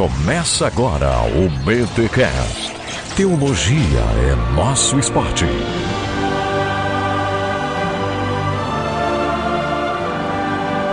Começa agora o BTCast. Teologia é nosso esporte.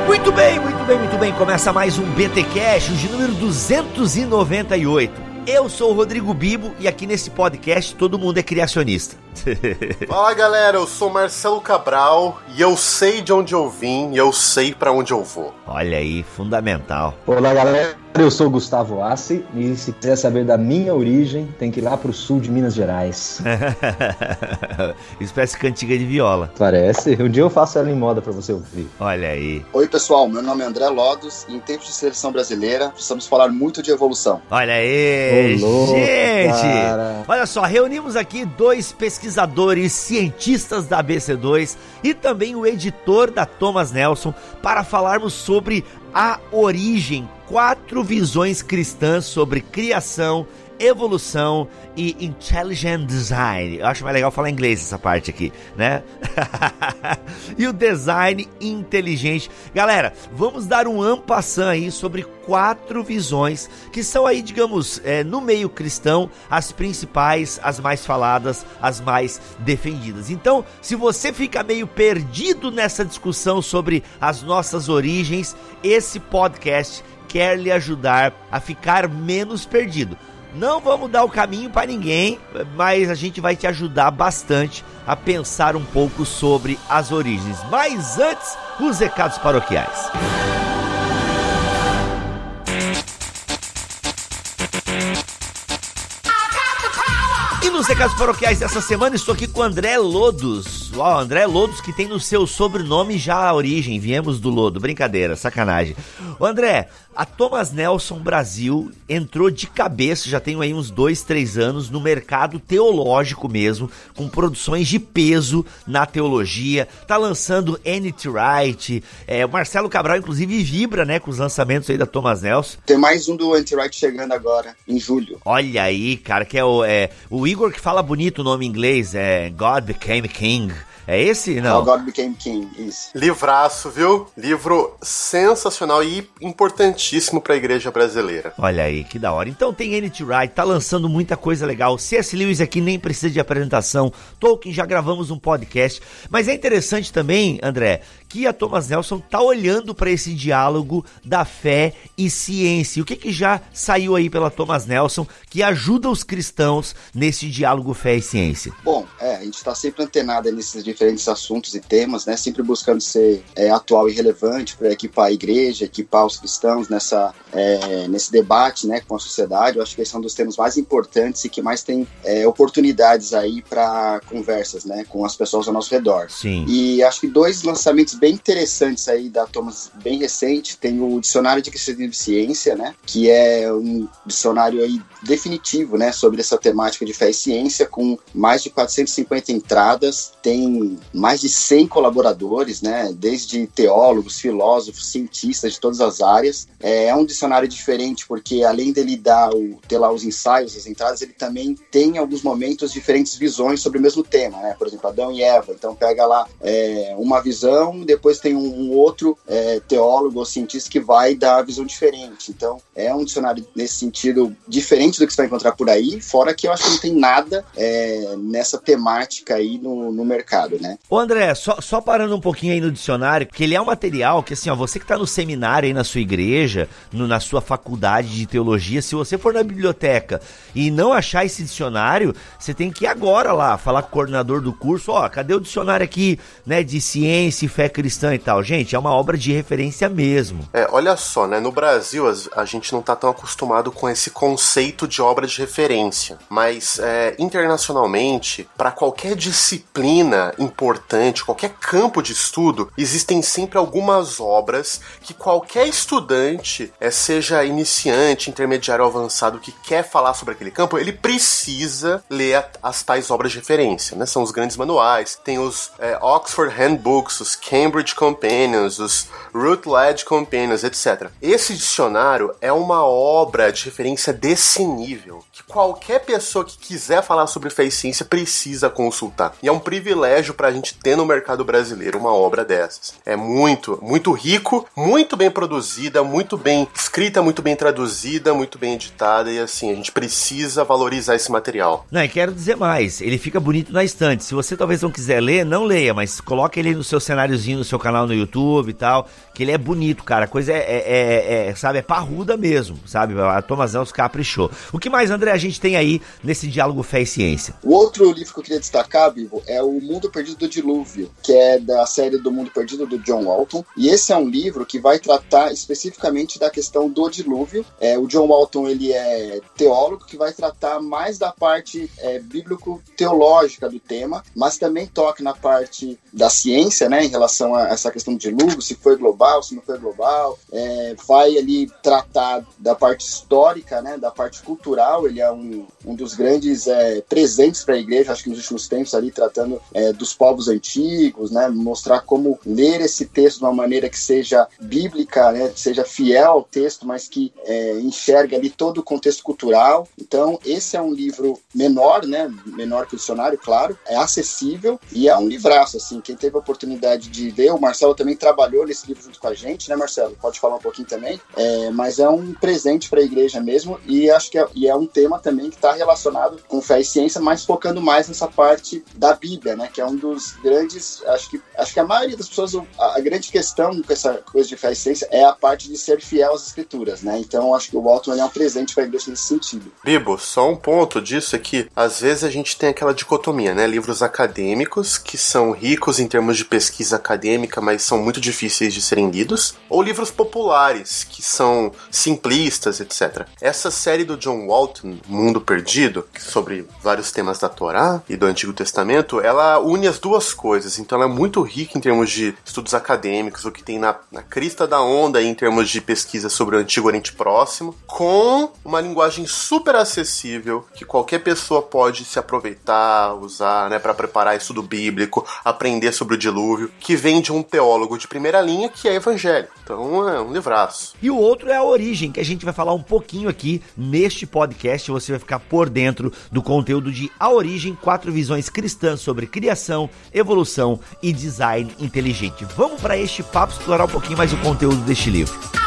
Muito bem, muito bem, muito bem. Começa mais um BTcast, de número 298. Eu sou o Rodrigo Bibo e aqui nesse podcast todo mundo é criacionista. Fala galera, eu sou Marcelo Cabral e eu sei de onde eu vim e eu sei para onde eu vou. Olha aí, fundamental. Olá galera, eu sou Gustavo Assi e se quiser saber da minha origem, tem que ir lá pro sul de Minas Gerais. Isso parece cantiga de viola. Parece. Um dia eu faço ela em moda para você ouvir. Olha aí. Oi pessoal, meu nome é André Lodos e em tempos de seleção brasileira precisamos falar muito de evolução. Olha aí, Ô, louco, gente! cara. Olha só, reunimos aqui dois pesquisadores cientistas da ABC2 e também o editor da Thomas Nelson para falarmos sobre a origem, quatro visões cristãs sobre criação, evolução e intelligent design. Eu acho mais legal falar inglês essa parte aqui, né? e o design inteligente. Galera, vamos dar um ampassant aí sobre quatro visões que são aí, digamos, é, no meio cristão, as principais, as mais faladas, as mais defendidas. Então, se você fica meio perdido nessa discussão sobre as nossas origens, esse podcast quer lhe ajudar a ficar menos perdido. Não vamos dar o caminho para ninguém, mas a gente vai te ajudar bastante a pensar um pouco sobre as origens. Mas antes, os recados paroquiais. E nos recados paroquiais dessa semana estou aqui com o André Lodos. Ó, André Lodos que tem no seu sobrenome já a origem. Viemos do Lodo. Brincadeira, sacanagem. Ô André, a Thomas Nelson Brasil entrou de cabeça, já tem aí uns dois, três anos, no mercado teológico mesmo, com produções de peso na teologia. Tá lançando N.T. Wright. É, o Marcelo Cabral, inclusive, vibra né, com os lançamentos aí da Thomas Nelson. Tem mais um do Anti-Right chegando agora, em julho. Olha aí, cara, que é o, é o Igor que fala bonito o nome em inglês, é God Became King. É esse? How Não. God Became King, isso. Livraço, viu? Livro sensacional e importantíssimo para a igreja brasileira. Olha aí, que da hora. Então tem N.T. Wright, tá lançando muita coisa legal. C.S. Lewis aqui nem precisa de apresentação. Tolkien, já gravamos um podcast. Mas é interessante também, André, que a Thomas Nelson tá olhando para esse diálogo da fé e ciência. O que que já saiu aí pela Thomas Nelson que ajuda os cristãos nesse diálogo fé e ciência? Bom, é, a gente está sempre antenado nesses diferentes assuntos e temas, né? Sempre buscando ser é, atual e relevante para equipar a igreja, equipar os cristãos nessa, é, nesse debate, né, com a sociedade. Eu acho que esse é um dos temas mais importantes e que mais tem é, oportunidades aí para conversas, né, com as pessoas ao nosso redor. Sim. E acho que dois lançamentos bem interessantes aí da Thomas, bem recente, tem o Dicionário de Cristianismo e Ciência, né, que é um dicionário aí definitivo, né, sobre essa temática de fé e ciência, com mais de 450 entradas, tem mais de 100 colaboradores, né, desde teólogos, filósofos, cientistas de todas as áreas. É um dicionário diferente porque além dele dar o, ter lá os ensaios, as entradas, ele também tem em alguns momentos diferentes visões sobre o mesmo tema, né, por exemplo, Adão e Eva. Então pega lá é, uma visão, depois tem um, um outro é, teólogo ou cientista que vai dar a visão diferente. Então é um dicionário nesse sentido diferente do que você vai encontrar por aí, fora que eu acho que não tem nada é, nessa temática aí no, no mercado, né? Ô André, só, só parando um pouquinho aí no dicionário, porque ele é um material que assim, ó, você que tá no seminário aí na sua igreja, no- na sua faculdade de teologia, se você for na biblioteca e não achar esse dicionário, você tem que ir agora lá, falar com o coordenador do curso, ó, cadê o dicionário aqui, né, de ciência e fé cristã e tal. Gente, é uma obra de referência mesmo. É, olha só, né? No Brasil as- a gente não tá tão acostumado com esse conceito de obra de referência, mas é, internacionalmente, para qualquer disciplina importante, qualquer campo de estudo, existem sempre algumas obras que qualquer estudante, é, seja iniciante, intermediário ou avançado, que quer falar sobre aquele campo, ele precisa ler as tais obras de referência, né? São os grandes manuais, tem os é, Oxford Handbooks, os Cambridge Companions, os Routledge Companions, etc. Esse dicionário é uma obra de referência desse nível, que qualquer pessoa que quiser falar sobre e ciência precisa consultar. E é um privilégio para a gente ter no mercado brasileiro uma obra dessas. É muito, muito rico, muito bem produzida, muito bem escrita, muito bem traduzida, muito bem editada e assim, a gente precisa valorizar esse material. Não, e quero dizer mais, ele fica bonito na estante. Se você talvez não quiser ler, não leia, mas coloque ele no seu cenáriozinho, no seu canal no YouTube e tal, que ele é bonito, cara. A coisa é, é, é, é sabe, é parruda mesmo, sabe? A Thomas Nelson caprichou. O que mais, André, a gente tem aí nesse diálogo fé e ciência? O outro livro que eu queria destacar, Bibo, é O Mundo Perdido do Dilúvio, que é da série do Mundo Perdido do John Walton. E esse é um livro que vai tratar especificamente da questão do dilúvio. É, o John Walton ele é teólogo que vai tratar mais da parte é, bíblico-teológica do tema, mas também toca na parte da ciência, né, em relação a essa questão do dilúvio, se foi global, se não foi global. É, vai ali tratar da parte histórica, né, da parte cultural. Ele é um, um dos grandes é, presentes para a igreja, acho que nos últimos tempos ali tratando é, dos povos antigos, né, mostrar como ler esse texto de uma maneira que seja bíblica, né, seja fiel ao texto, mas que é, enxerga ali todo o contexto cultural. Então, esse é um livro menor, né, menor que o dicionário, claro, é acessível e é um livraço, assim, quem teve a oportunidade de ver, o Marcelo também trabalhou nesse livro junto com a gente, né, Marcelo? Pode falar um pouquinho também, é, mas é um presente para a igreja mesmo e acho que é, e é um tema também que está relacionado com fé e ciência, mas focando mais nessa parte da Bíblia, né, que é um dos grandes, acho que, acho que a maioria das pessoas, a, a grande questão com essa coisa de fé e ciência é a parte de ser fiel às escrituras, né, então acho que o Walton é um presente para a igreja nesse sentido. Bibo, só um ponto disso é que às vezes a gente tem aquela dicotomia, né, livros acadêmicos que são ricos em termos de pesquisa acadêmica, mas são muito difíceis de serem lidos, ou livros populares que são simplistas, etc. Essa série do John Walton, Mundo Perdido, sobre vários temas da Torá e do Antigo Testamento, ela une as duas coisas. Então ela é muito rica em termos de estudos acadêmicos, o que tem na, na crista da onda em termos de pesquisa sobre o Antigo Oriente Próximo, com uma linguagem super acessível que qualquer pessoa pode se aproveitar, usar, né, para preparar estudo bíblico, aprender sobre o dilúvio, que vem de um teólogo de primeira linha que é evangélico. Então é um livraço. E o outro é a origem, que a gente vai falar um pouquinho aqui neste podcast. Você vai ficar por dentro do conteúdo de A Origem, quatro visões cristãs sobre criação, evolução e design inteligente. Vamos para este papo explorar um pouquinho mais o conteúdo deste livro.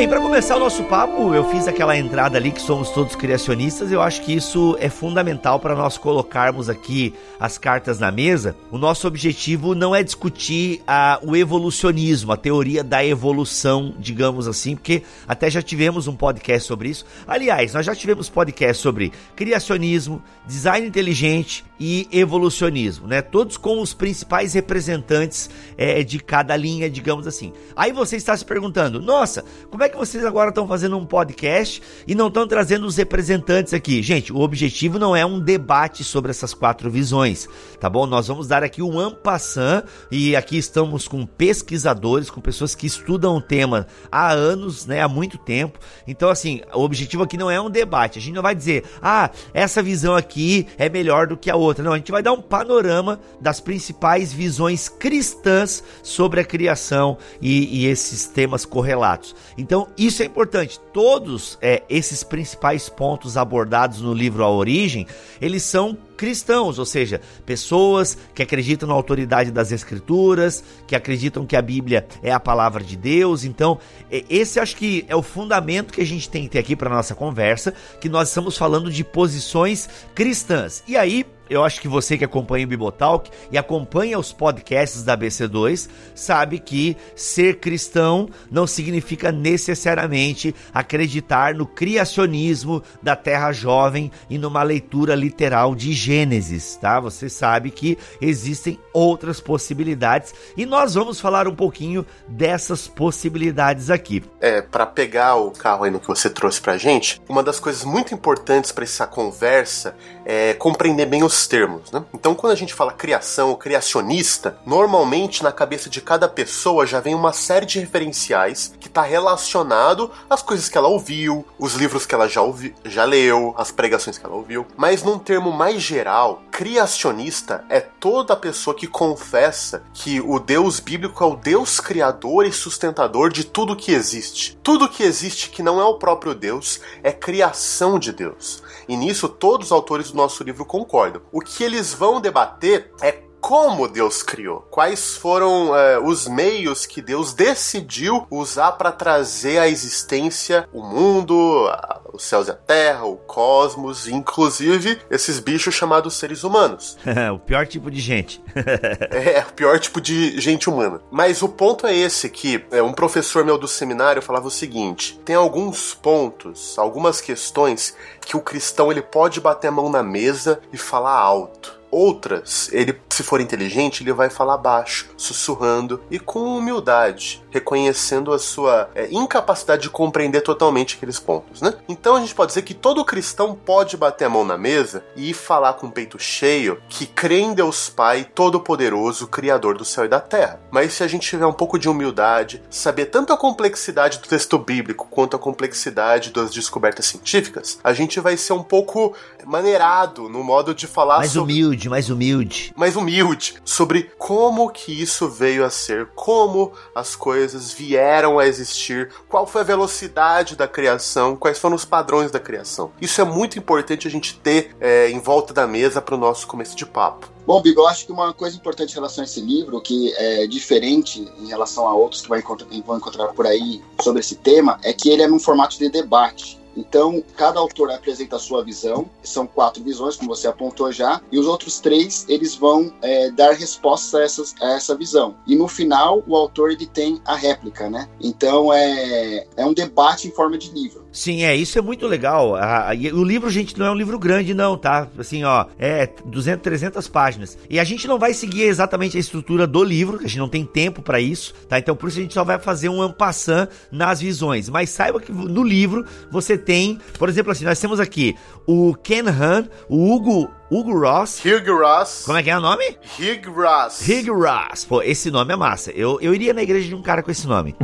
Bem, para começar o nosso papo, eu fiz aquela entrada ali que somos todos criacionistas. Eu acho que isso é fundamental para nós colocarmos aqui as cartas na mesa. O nosso objetivo não é discutir a, o evolucionismo, a teoria da evolução, digamos assim, porque até já tivemos um podcast sobre isso. Aliás, nós já tivemos podcast sobre criacionismo, design inteligente e evolucionismo, né? Todos com os principais representantes é, de cada linha, digamos assim. Aí você está se perguntando, nossa, como é que vocês agora estão fazendo um podcast e não estão trazendo os representantes aqui? Gente, o objetivo não é um debate sobre essas quatro visões, tá bom? Nós vamos dar aqui um ampassant e aqui estamos com pesquisadores, com pessoas que estudam o tema há anos, né, há muito tempo. Então, assim, o objetivo aqui não é um debate. A gente não vai dizer, ah, essa visão aqui é melhor do que a outra. Não, a gente vai dar um panorama das principais visões cristãs sobre a criação e, e esses temas correlatos. Então, então, isso é importante. Todos é, esses principais pontos abordados no livro A Origem, eles são cristãos, ou seja, pessoas que acreditam na autoridade das escrituras, que acreditam que a Bíblia é a palavra de Deus. Então, esse acho que é o fundamento que a gente tem que ter aqui para nossa conversa, que nós estamos falando de posições cristãs. E aí, eu acho que você que acompanha o Bibotalk e acompanha os podcasts da BC2 sabe que ser cristão não significa necessariamente acreditar no criacionismo da Terra Jovem e numa leitura literal de Gênesis, tá? Você sabe que existem outras possibilidades e nós vamos falar um pouquinho dessas possibilidades aqui. É, para pegar o carro aí no que você trouxe pra gente, uma das coisas muito importantes para essa conversa é compreender bem os dois termos, né? Então, quando a gente fala criação ou criacionista, normalmente na cabeça de cada pessoa já vem uma série de referenciais que está relacionado às coisas que ela ouviu, os livros que ela já, ouvi, já leu, as pregações que ela ouviu. Mas num termo mais geral, criacionista é toda pessoa que confessa que o Deus bíblico é o Deus criador e sustentador de tudo que existe. Tudo que existe que não é o próprio Deus é criação de Deus. E nisso todos os autores do nosso livro concordam. O que eles vão debater é como Deus criou, quais foram é, os meios que Deus decidiu usar para trazer à existência o mundo, a, os céus e a terra, o cosmos, inclusive esses bichos chamados seres humanos. o pior tipo de gente. é, o pior tipo de gente humana. Mas o ponto é esse que é, um professor meu do seminário falava o seguinte: tem alguns pontos, algumas questões que o cristão ele pode bater a mão na mesa e falar alto. Outras, ele, se for inteligente, ele vai falar baixo, sussurrando e com humildade, reconhecendo a sua é, incapacidade de compreender totalmente aqueles pontos, né? Então a gente pode dizer que todo cristão pode bater a mão na mesa e falar com o peito cheio que crê em Deus Pai Todo-Poderoso, Criador do céu e da terra. Mas se a gente tiver um pouco de humildade, saber tanto a complexidade do texto bíblico quanto a complexidade das descobertas científicas, a gente vai ser um pouco maneirado no modo de falar mais sobre... humilde, mais humilde, mais humilde sobre como que isso veio a ser, como as coisas vieram a existir, qual foi a velocidade da criação, quais foram os padrões da criação. Isso é muito importante a gente ter é, em volta da mesa para o nosso começo de papo. Bom, Bigo, eu acho que uma coisa importante em relação a esse livro, que é diferente em relação a outros que vai encontrar, vão encontrar por aí sobre esse tema, é que ele é num formato de debate. Então, cada autor apresenta a sua visão, são quatro visões, como você apontou já, e os outros três, eles vão é, dar respostas a, essas, a essa visão. E no final, o autor ele tem a réplica, né? Então, é, é um debate em forma de livro. Sim, é, isso é muito legal. A, a, o livro, gente, não é um livro grande, não, tá? Assim, ó, é 200, 300 páginas. E a gente não vai seguir exatamente a estrutura do livro, a gente não tem tempo para isso, tá? Então, por isso a gente só vai fazer um ampassan nas visões. Mas saiba que no livro você tem, por exemplo, assim, nós temos aqui o Ken Han, o Hugo Hugo Ross. Hugh Ross. Como é que é o nome? Hugh Ross. Hugh Ross. Pô, esse nome é massa. Eu, eu iria na igreja de um cara com esse nome.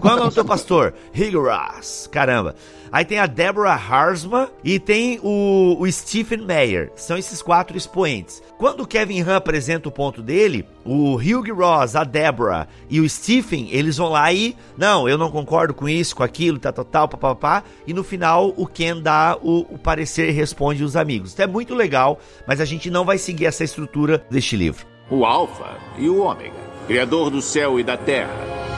Qual é o nome do seu pastor? Hugh Ross. Caramba. Aí tem a Deborah Harsma e tem o, o Stephen Meyer. São esses quatro expoentes. Quando o Kevin Han apresenta o ponto dele, o Hugh Ross, a Deborah e o Stephen, eles vão lá e, não, eu não concordo com isso, com aquilo, tal, tal, tal, papapá. E no final o Ken dá o, o parecer e responde os amigos. Então é muito legal, mas a gente não vai seguir essa estrutura deste livro. O Alfa e o Ômega, Criador do céu e da terra.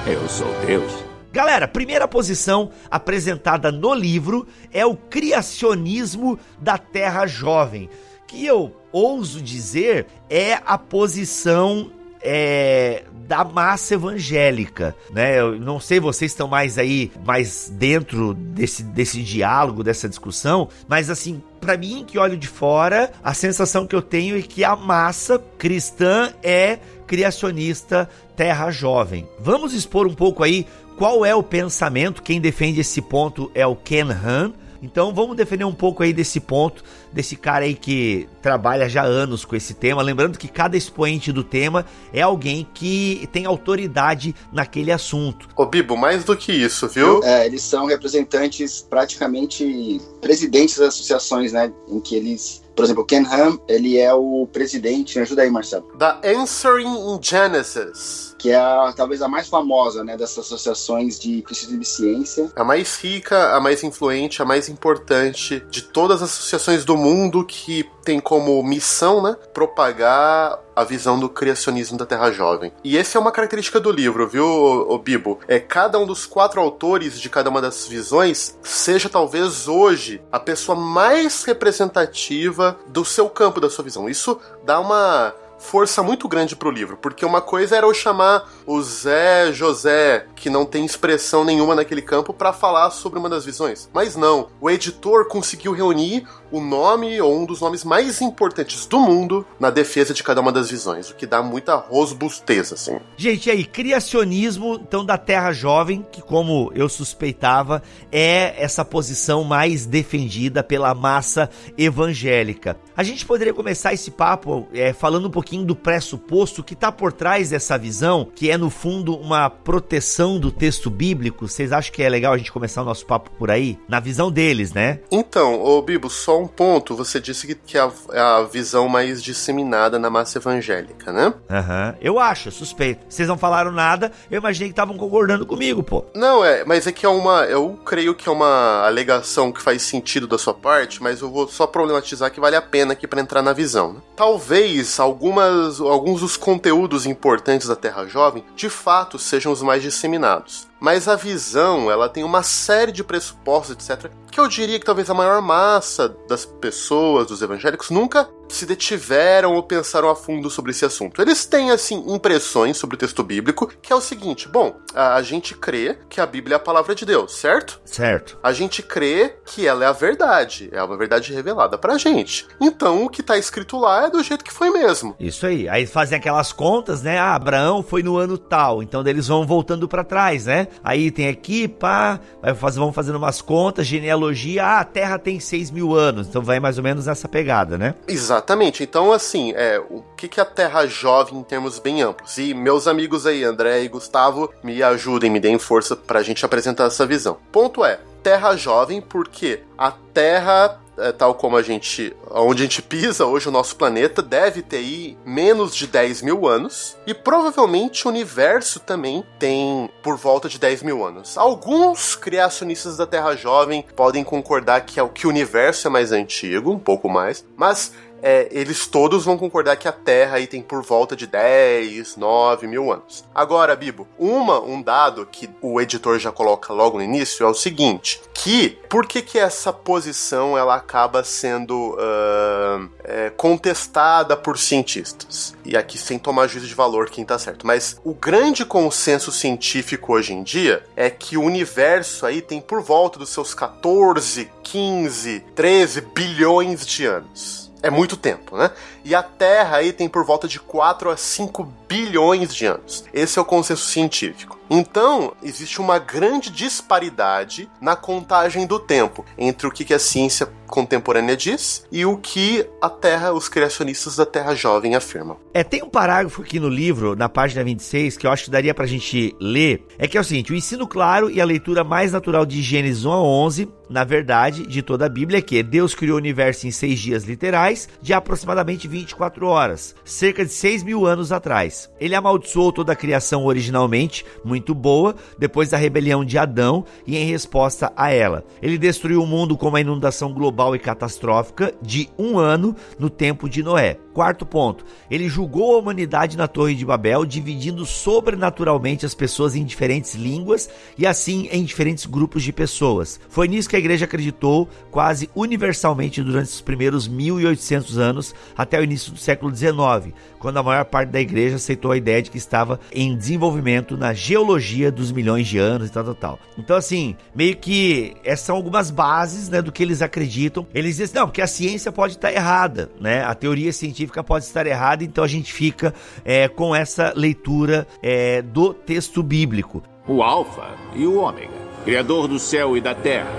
Eu sou Deus. Galera, primeira posição apresentada no livro é o criacionismo da Terra Jovem, que eu ouso dizer é a posição é, da massa evangélica, né? Eu não sei, vocês estão mais aí, mais dentro desse, desse diálogo, dessa discussão, mas assim, para mim que olho de fora, a sensação que eu tenho é que a massa cristã é criacionista terra jovem. Vamos expor um pouco aí qual é o pensamento, quem defende esse ponto é o Ken Han. Então vamos defender um pouco aí desse ponto, desse cara aí que trabalha já anos com esse tema. Lembrando que cada expoente do tema é alguém que tem autoridade naquele assunto. Ô Bibo, mais do que isso, viu? É, eles são representantes praticamente presidentes das associações, né? Em que eles por exemplo, Ken Ham, ele é o presidente, me ajuda aí, Marcelo. Da Answering in Genesis. Que é a, talvez a mais famosa, né, dessas associações de pesquisa de ciência. A mais rica, a mais influente, a mais importante de todas as associações do mundo que tem como missão, né, propagar a visão do criacionismo da Terra Jovem. E essa é uma característica do livro, viu, o Bibo? É cada um dos quatro autores de cada uma das visões seja talvez hoje a pessoa mais representativa do seu campo, da sua visão. Isso dá uma força muito grande pro livro, porque uma coisa era eu chamar o Zé José, que não tem expressão nenhuma naquele campo, para falar sobre uma das visões. Mas não, o editor conseguiu reunir o nome ou um dos nomes mais importantes do mundo na defesa de cada uma das visões, o que dá muita robustez, assim. Gente, aí, criacionismo, então, da Terra Jovem, que como eu suspeitava, é essa posição mais defendida pela massa evangélica. A gente poderia começar esse papo é, falando um pouquinho do pressuposto que está por trás dessa visão, que é no fundo uma proteção do texto bíblico. Vocês acham que é legal a gente começar o nosso papo por aí? Na visão deles, né? Então, ô Bibo, só um ponto. Você disse que, que é, a, é a visão mais disseminada na massa evangélica, né? Aham. Uhum. Eu acho, suspeito. Vocês não falaram nada, eu imaginei que estavam concordando comigo, pô. Não, é, mas é que é uma. Eu creio que é uma alegação que faz sentido da sua parte, mas eu vou só problematizar que vale a pena aqui para entrar na visão. Né? Talvez algumas, alguns dos conteúdos importantes da Terra Jovem de fato sejam os mais disseminados. Mas a visão, ela tem uma série de pressupostos, etc., que eu diria que talvez a maior massa das pessoas, dos evangélicos, nunca se detiveram ou pensaram a fundo sobre esse assunto. Eles têm, assim, impressões sobre o texto bíblico, que é o seguinte: bom, a gente crê que a Bíblia é a palavra de Deus, certo? Certo. A gente crê que ela é a verdade, é uma verdade revelada pra gente. Então, o que tá escrito lá é do jeito que foi mesmo. Isso aí. Aí fazem aquelas contas, né? Ah, Abraão foi no ano tal, então eles vão voltando para trás, né? Aí tem aqui, pá, fazer, vão fazendo umas contas, genealogia, ah, a Terra tem 6 mil anos, então vai mais ou menos nessa pegada, né? Exatamente. Então, assim, é, o que, que a Terra jovem em termos bem amplos? E meus amigos aí, André e Gustavo, me ajudem, me deem força pra gente apresentar essa visão. Ponto é, Terra jovem porque a Terra é, tal como a gente. onde a gente pisa hoje, o nosso planeta, deve ter aí menos de 10 mil anos. E provavelmente o universo também tem por volta de 10 mil anos. Alguns criacionistas da Terra Jovem podem concordar que, é, que o universo é mais antigo, um pouco mais, mas é, eles todos vão concordar que a Terra aí tem por volta de 10, 9 mil anos. Agora, Bibo, uma, um dado que o editor já coloca logo no início é o seguinte, que por que que essa posição ela acaba sendo uh, é, contestada por cientistas? E aqui sem tomar juízo de valor quem tá certo, mas o grande consenso científico hoje em dia é que o universo aí tem por volta dos seus 14, 15, 13 bilhões de anos. É muito tempo, né? E a Terra aí tem por volta de 4 a 5 bilhões de anos. Esse é o consenso científico. Então, existe uma grande disparidade na contagem do tempo entre o que a ciência contemporânea diz e o que a Terra, os criacionistas da Terra Jovem afirmam. É, tem um parágrafo aqui no livro, na página 26, que eu acho que daria pra gente ler. É que é o seguinte: o ensino claro e a leitura mais natural de Gênesis 1 a 11, na verdade, de toda a Bíblia é que Deus criou o universo em seis dias literais, de aproximadamente 24 horas, cerca de 6 mil anos atrás. Ele amaldiçoou toda a criação originalmente, muito boa, depois da rebelião de Adão e em resposta a ela. Ele destruiu o mundo com uma inundação global e catastrófica de um ano no tempo de Noé. Quarto ponto, ele julgou a humanidade na Torre de Babel, dividindo sobrenaturalmente as pessoas em diferentes línguas e assim em diferentes grupos de pessoas. Foi nisso que a igreja acreditou quase universalmente durante os primeiros 1800 anos até o início do século XIX, quando a maior parte da igreja aceitou a ideia de que estava em desenvolvimento na geologia dos milhões de anos e tal, tal, tal. Então, assim, meio que essas são algumas bases né, do que eles acreditam. Eles dizem, não, porque a ciência pode estar errada, né? A teoria científica pode estar errada, então a gente fica é, com essa leitura é, do texto bíblico. O Alfa e o Ômega, Criador do céu e da terra.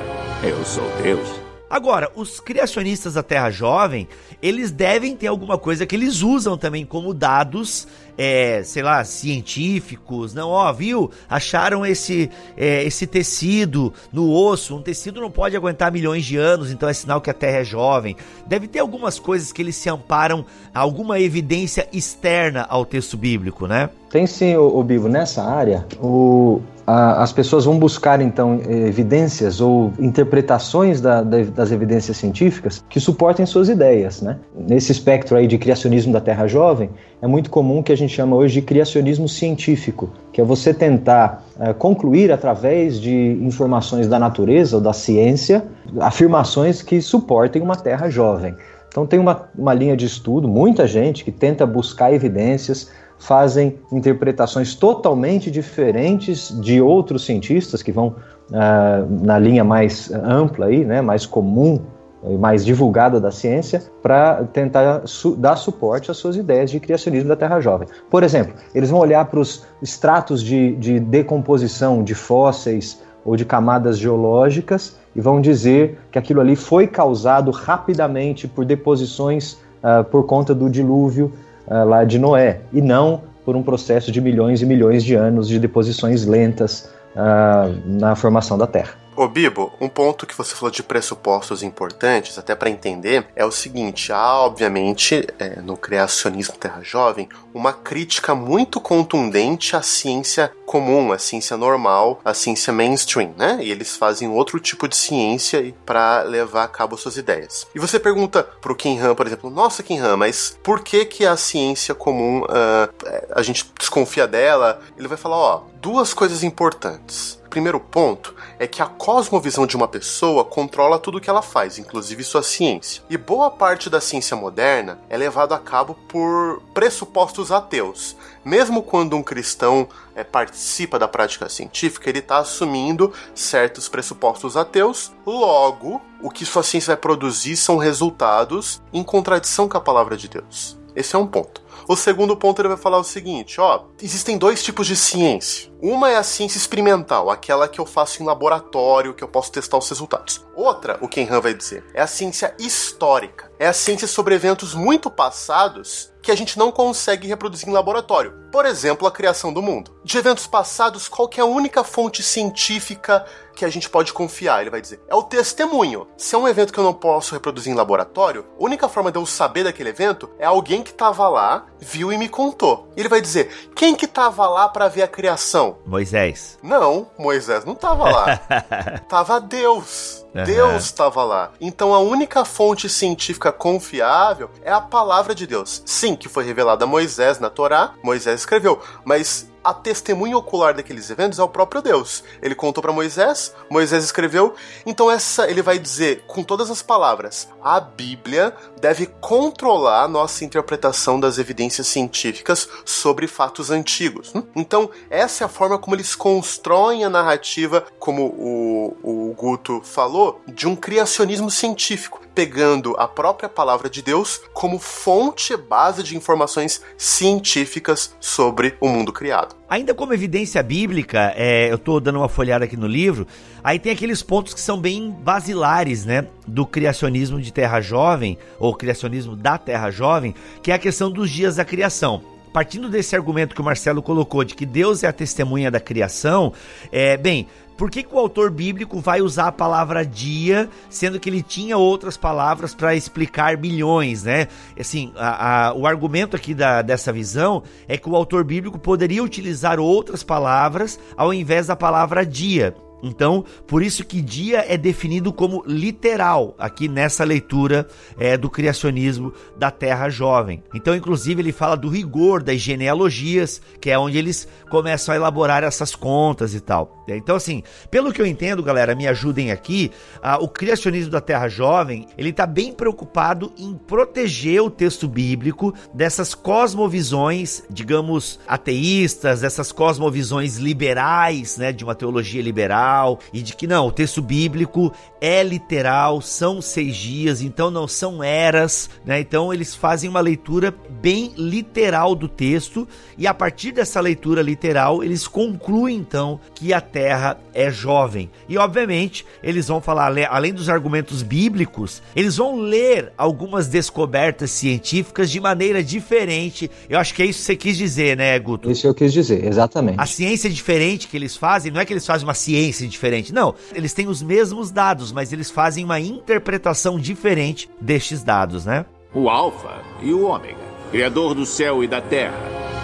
Eu sou Deus. Agora, os criacionistas da Terra Jovem, eles devem ter alguma coisa que eles usam também como dados, é, sei lá, científicos. Não, ó, viu? Acharam esse, é, esse tecido no osso. Um tecido não pode aguentar milhões de anos, então é sinal que a Terra é jovem. Deve ter algumas coisas que eles se amparam, alguma evidência externa ao texto bíblico, né? Tem sim, o, o Bivo, nessa área, o, as pessoas vão buscar então evidências ou interpretações da, da, das evidências científicas que suportem suas ideias, né? Nesse espectro aí de criacionismo da Terra Jovem, é muito comum que a gente chama hoje de criacionismo científico, que é você tentar é, concluir através de informações da natureza ou da ciência afirmações que suportem uma Terra jovem. Então tem uma, uma linha de estudo, muita gente que tenta buscar evidências, fazem interpretações totalmente diferentes de outros cientistas que vão uh, na linha mais ampla aí, né, mais comum e mais divulgada da ciência para tentar su dar suporte às suas ideias de criacionismo da Terra Jovem. Por exemplo, eles vão olhar para os estratos de, de decomposição de fósseis ou de camadas geológicas e vão dizer que aquilo ali foi causado rapidamente por deposições uh, por conta do dilúvio uh, lá de Noé, e não por um processo de milhões e milhões de anos de deposições lentas uh, na formação da Terra. Ô Bibo, um ponto que você falou de pressupostos importantes, até para entender, é o seguinte: há, obviamente, é, no criacionismo Terra Jovem, uma crítica muito contundente à ciência comum, à ciência normal, à ciência mainstream, né? E eles fazem outro tipo de ciência para levar a cabo suas ideias. E você pergunta pro Kim Han, por exemplo, nossa Kim Han, mas por que que a ciência comum uh, a gente desconfia dela? Ele vai falar, ó, duas coisas importantes primeiro ponto é que a cosmovisão de uma pessoa controla tudo o que ela faz, inclusive sua ciência. E boa parte da ciência moderna é levada a cabo por pressupostos ateus. Mesmo quando um cristão é, participa da prática científica, ele está assumindo certos pressupostos ateus, logo, o que sua ciência vai produzir são resultados em contradição com a palavra de Deus. Esse é um ponto. O segundo ponto ele vai falar o seguinte, ó, existem dois tipos de ciência. Uma é a ciência experimental, aquela que eu faço em laboratório, que eu posso testar os resultados. Outra, o Ken Han vai dizer, é a ciência histórica. É a ciência sobre eventos muito passados que a gente não consegue reproduzir em laboratório. Por exemplo, a criação do mundo. De eventos passados, qual é a única fonte científica que a gente pode confiar? Ele vai dizer. É o testemunho. Se é um evento que eu não posso reproduzir em laboratório, a única forma de eu saber daquele evento é alguém que estava lá, viu e me contou. Ele vai dizer: quem que estava lá para ver a criação? Moisés. Não, Moisés não estava lá. tava Deus. Uhum. Deus estava lá. Então a única fonte científica confiável é a palavra de Deus. Sim, que foi revelada a Moisés na Torá, Moisés escreveu, mas a testemunha ocular daqueles eventos é o próprio Deus. Ele contou para Moisés, Moisés escreveu. Então essa ele vai dizer com todas as palavras: a Bíblia deve controlar a nossa interpretação das evidências científicas sobre fatos antigos. Hum? Então essa é a forma como eles constroem a narrativa, como o, o Guto falou, de um criacionismo científico pegando a própria palavra de Deus como fonte base de informações científicas sobre o mundo criado. Ainda como evidência bíblica, é, eu estou dando uma folhada aqui no livro, aí tem aqueles pontos que são bem basilares, né, do criacionismo de Terra Jovem, ou criacionismo da Terra Jovem, que é a questão dos dias da criação partindo desse argumento que o Marcelo colocou de que Deus é a testemunha da criação, é, bem, por que, que o autor bíblico vai usar a palavra dia, sendo que ele tinha outras palavras para explicar milhões, né? Assim, a, a, o argumento aqui da, dessa visão é que o autor bíblico poderia utilizar outras palavras ao invés da palavra dia. Então, por isso que dia é definido como literal aqui nessa leitura é, do criacionismo da Terra Jovem. Então, inclusive, ele fala do rigor das genealogias, que é onde eles começam a elaborar essas contas e tal. Então, assim, pelo que eu entendo, galera, me ajudem aqui, o criacionismo da Terra Jovem, ele está bem preocupado em proteger o texto bíblico dessas cosmovisões, digamos, ateístas, dessas cosmovisões liberais, né, de uma teologia liberal, literal e de que não, o texto bíblico é literal, são seis dias, então não são eras, né? Então eles fazem uma leitura bem literal do texto e a partir dessa leitura literal eles concluem então que a Terra é jovem. E obviamente eles vão falar, além dos argumentos bíblicos, eles vão ler algumas descobertas científicas de maneira diferente. Eu acho que é isso que você quis dizer, né, Guto? Isso eu quis dizer, exatamente. A ciência diferente que eles fazem, não é que eles fazem uma ciência diferente. Não, eles têm os mesmos dados, mas eles fazem uma interpretação diferente destes dados, né? O Alfa e o Ômega, Criador do céu e da terra.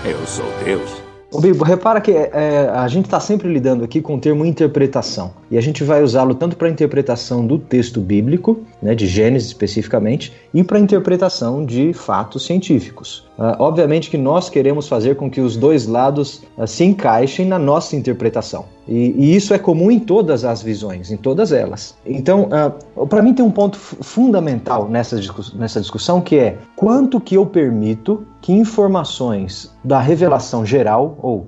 Eu sou Deus. Ô Bibo, repara que é, a gente está sempre lidando aqui com o termo interpretação. E a gente vai usá-lo tanto para a interpretação do texto bíblico, né, de Gênesis especificamente, e para a interpretação de fatos científicos. Uh, obviamente que nós queremos fazer com que os dois lados uh, se encaixem na nossa interpretação. E, e, isso é comum em todas as visões, em todas elas. Então, uh, para mim tem um ponto fundamental nessa, nessa discussão que é quanto que eu permito que informações da revelação geral ou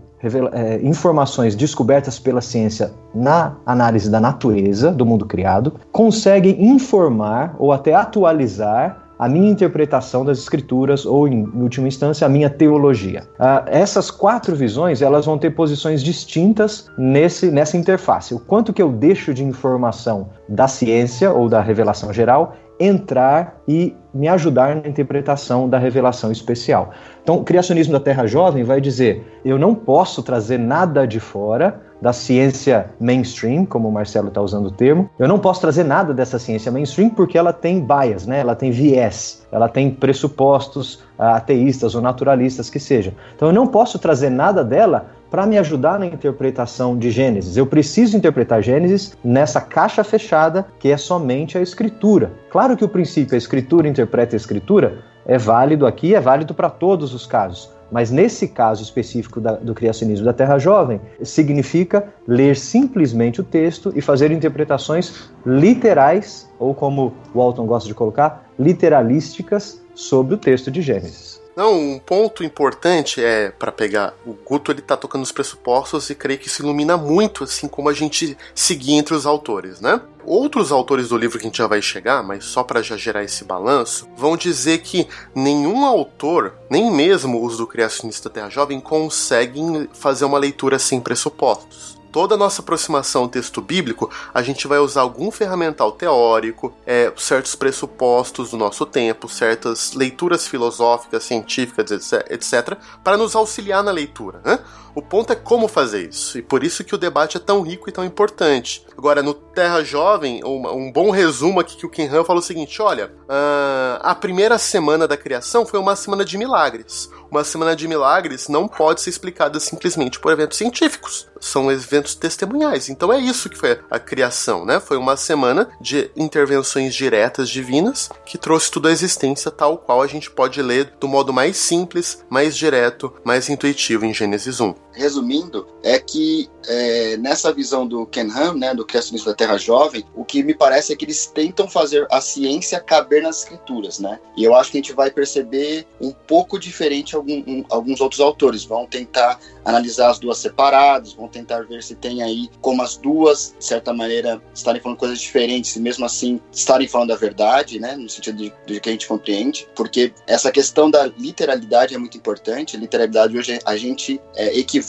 é, informações descobertas pela ciência na análise da natureza do mundo criado conseguem informar ou até atualizar a minha interpretação das escrituras ou, em última instância, a minha teologia. Uh, essas quatro visões elas vão ter posições distintas nesse, nessa interface. O quanto que eu deixo de informação da ciência ou da revelação geral entrar e me ajudar na interpretação da revelação especial. Então, o criacionismo da Terra Jovem vai dizer: eu não posso trazer nada de fora da ciência mainstream, como o Marcelo está usando o termo. Eu não posso trazer nada dessa ciência mainstream porque ela tem bias, né? ela tem viés, ela tem pressupostos ah, ateístas ou naturalistas que seja. Então eu não posso trazer nada dela para me ajudar na interpretação de Gênesis. Eu preciso interpretar Gênesis nessa caixa fechada que é somente a escritura. Claro que o princípio a escritura interpreta a escritura é válido aqui, é válido para todos os casos. Mas nesse caso específico da, do criacionismo da Terra Jovem, significa ler simplesmente o texto e fazer interpretações literais, ou como Walton gosta de colocar, literalísticas sobre o texto de Gênesis. Não, um ponto importante é para pegar o Guto ele tá tocando os pressupostos e creio que se ilumina muito assim como a gente seguir entre os autores, né? Outros autores do livro que a gente já vai chegar, mas só para já gerar esse balanço, vão dizer que nenhum autor, nem mesmo os do criacionista Terra Jovem, conseguem fazer uma leitura sem pressupostos toda a nossa aproximação ao texto bíblico, a gente vai usar algum ferramental teórico, é, certos pressupostos do nosso tempo, certas leituras filosóficas, científicas, etc., para nos auxiliar na leitura. Né? O ponto é como fazer isso, e por isso que o debate é tão rico e tão importante. Agora, no Terra Jovem, um, um bom resumo aqui que o Ken Han falou o seguinte: olha, uh, a primeira semana da criação foi uma semana de milagres. Uma semana de milagres não pode ser explicada simplesmente por eventos científicos. São eventos testemunhais. Então é isso que foi a criação, né? Foi uma semana de intervenções diretas divinas que trouxe tudo à existência tal qual a gente pode ler do modo mais simples, mais direto, mais intuitivo em Gênesis 1 resumindo, é que é, nessa visão do Ken Ham, né, do criacionismo da Terra Jovem, o que me parece é que eles tentam fazer a ciência caber nas escrituras, né? E eu acho que a gente vai perceber um pouco diferente algum, um, alguns outros autores. Vão tentar analisar as duas separadas, vão tentar ver se tem aí como as duas, de certa maneira, estarem falando coisas diferentes e mesmo assim estarem falando a verdade, né? No sentido de, de que a gente compreende, porque essa questão da literalidade é muito importante. Literalidade hoje a gente é, equivale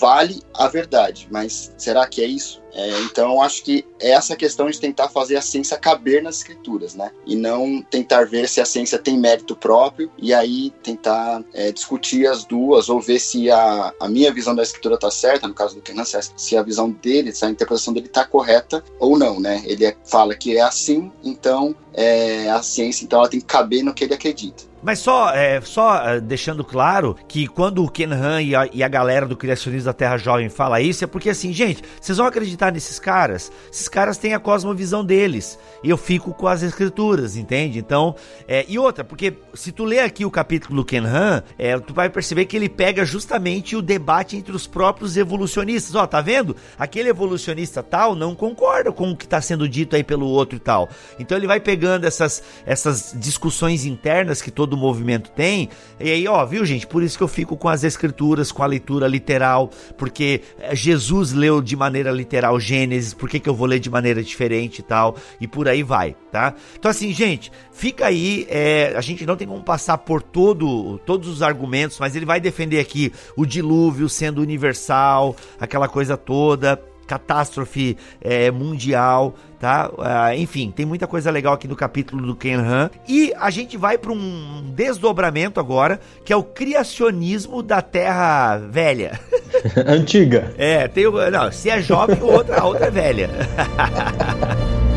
à verdade, mas será que é isso? É, então, acho que é essa questão de tentar fazer a ciência caber nas escrituras, né? E não tentar ver se a ciência tem mérito próprio e aí tentar é, discutir as duas ou ver se a, a minha visão da escritura está certa, no caso do Kenan, se a visão dele, se a interpretação dele está correta ou não, né? Ele é, fala que é assim, então é, a ciência então ela tem que caber no que ele acredita. Mas só, é, só é, deixando claro que quando o Ken Han e a, e a galera do Criacionismo da Terra Jovem fala isso, é porque assim, gente, vocês vão acreditar nesses caras? Esses caras têm a cosmovisão deles. E eu fico com as escrituras, entende? Então, é, e outra, porque se tu ler aqui o capítulo do Ken Han, é, tu vai perceber que ele pega justamente o debate entre os próprios evolucionistas. Ó, tá vendo? Aquele evolucionista tal não concorda com o que está sendo dito aí pelo outro e tal. Então ele vai pegando essas, essas discussões internas que todo todo movimento tem. E aí, ó, viu, gente? Por isso que eu fico com as escrituras, com a leitura literal, porque eh, Jesus leu de maneira literal Gênesis, por que, que eu vou ler de maneira diferente e tal? E por aí vai, tá? Então, assim, gente, fica aí. É, a gente não tem como passar por todo, todos os argumentos, mas ele vai defender aqui o dilúvio sendo universal, aquela coisa toda catástrofe é, mundial, tá? Uh, enfim, tem muita coisa legal aqui no capítulo do Ken Han. E a gente vai para um desdobramento agora, que é o criacionismo da Terra Velha. Antiga. É, tem o, não, se é jovem, outra, a outra é velha.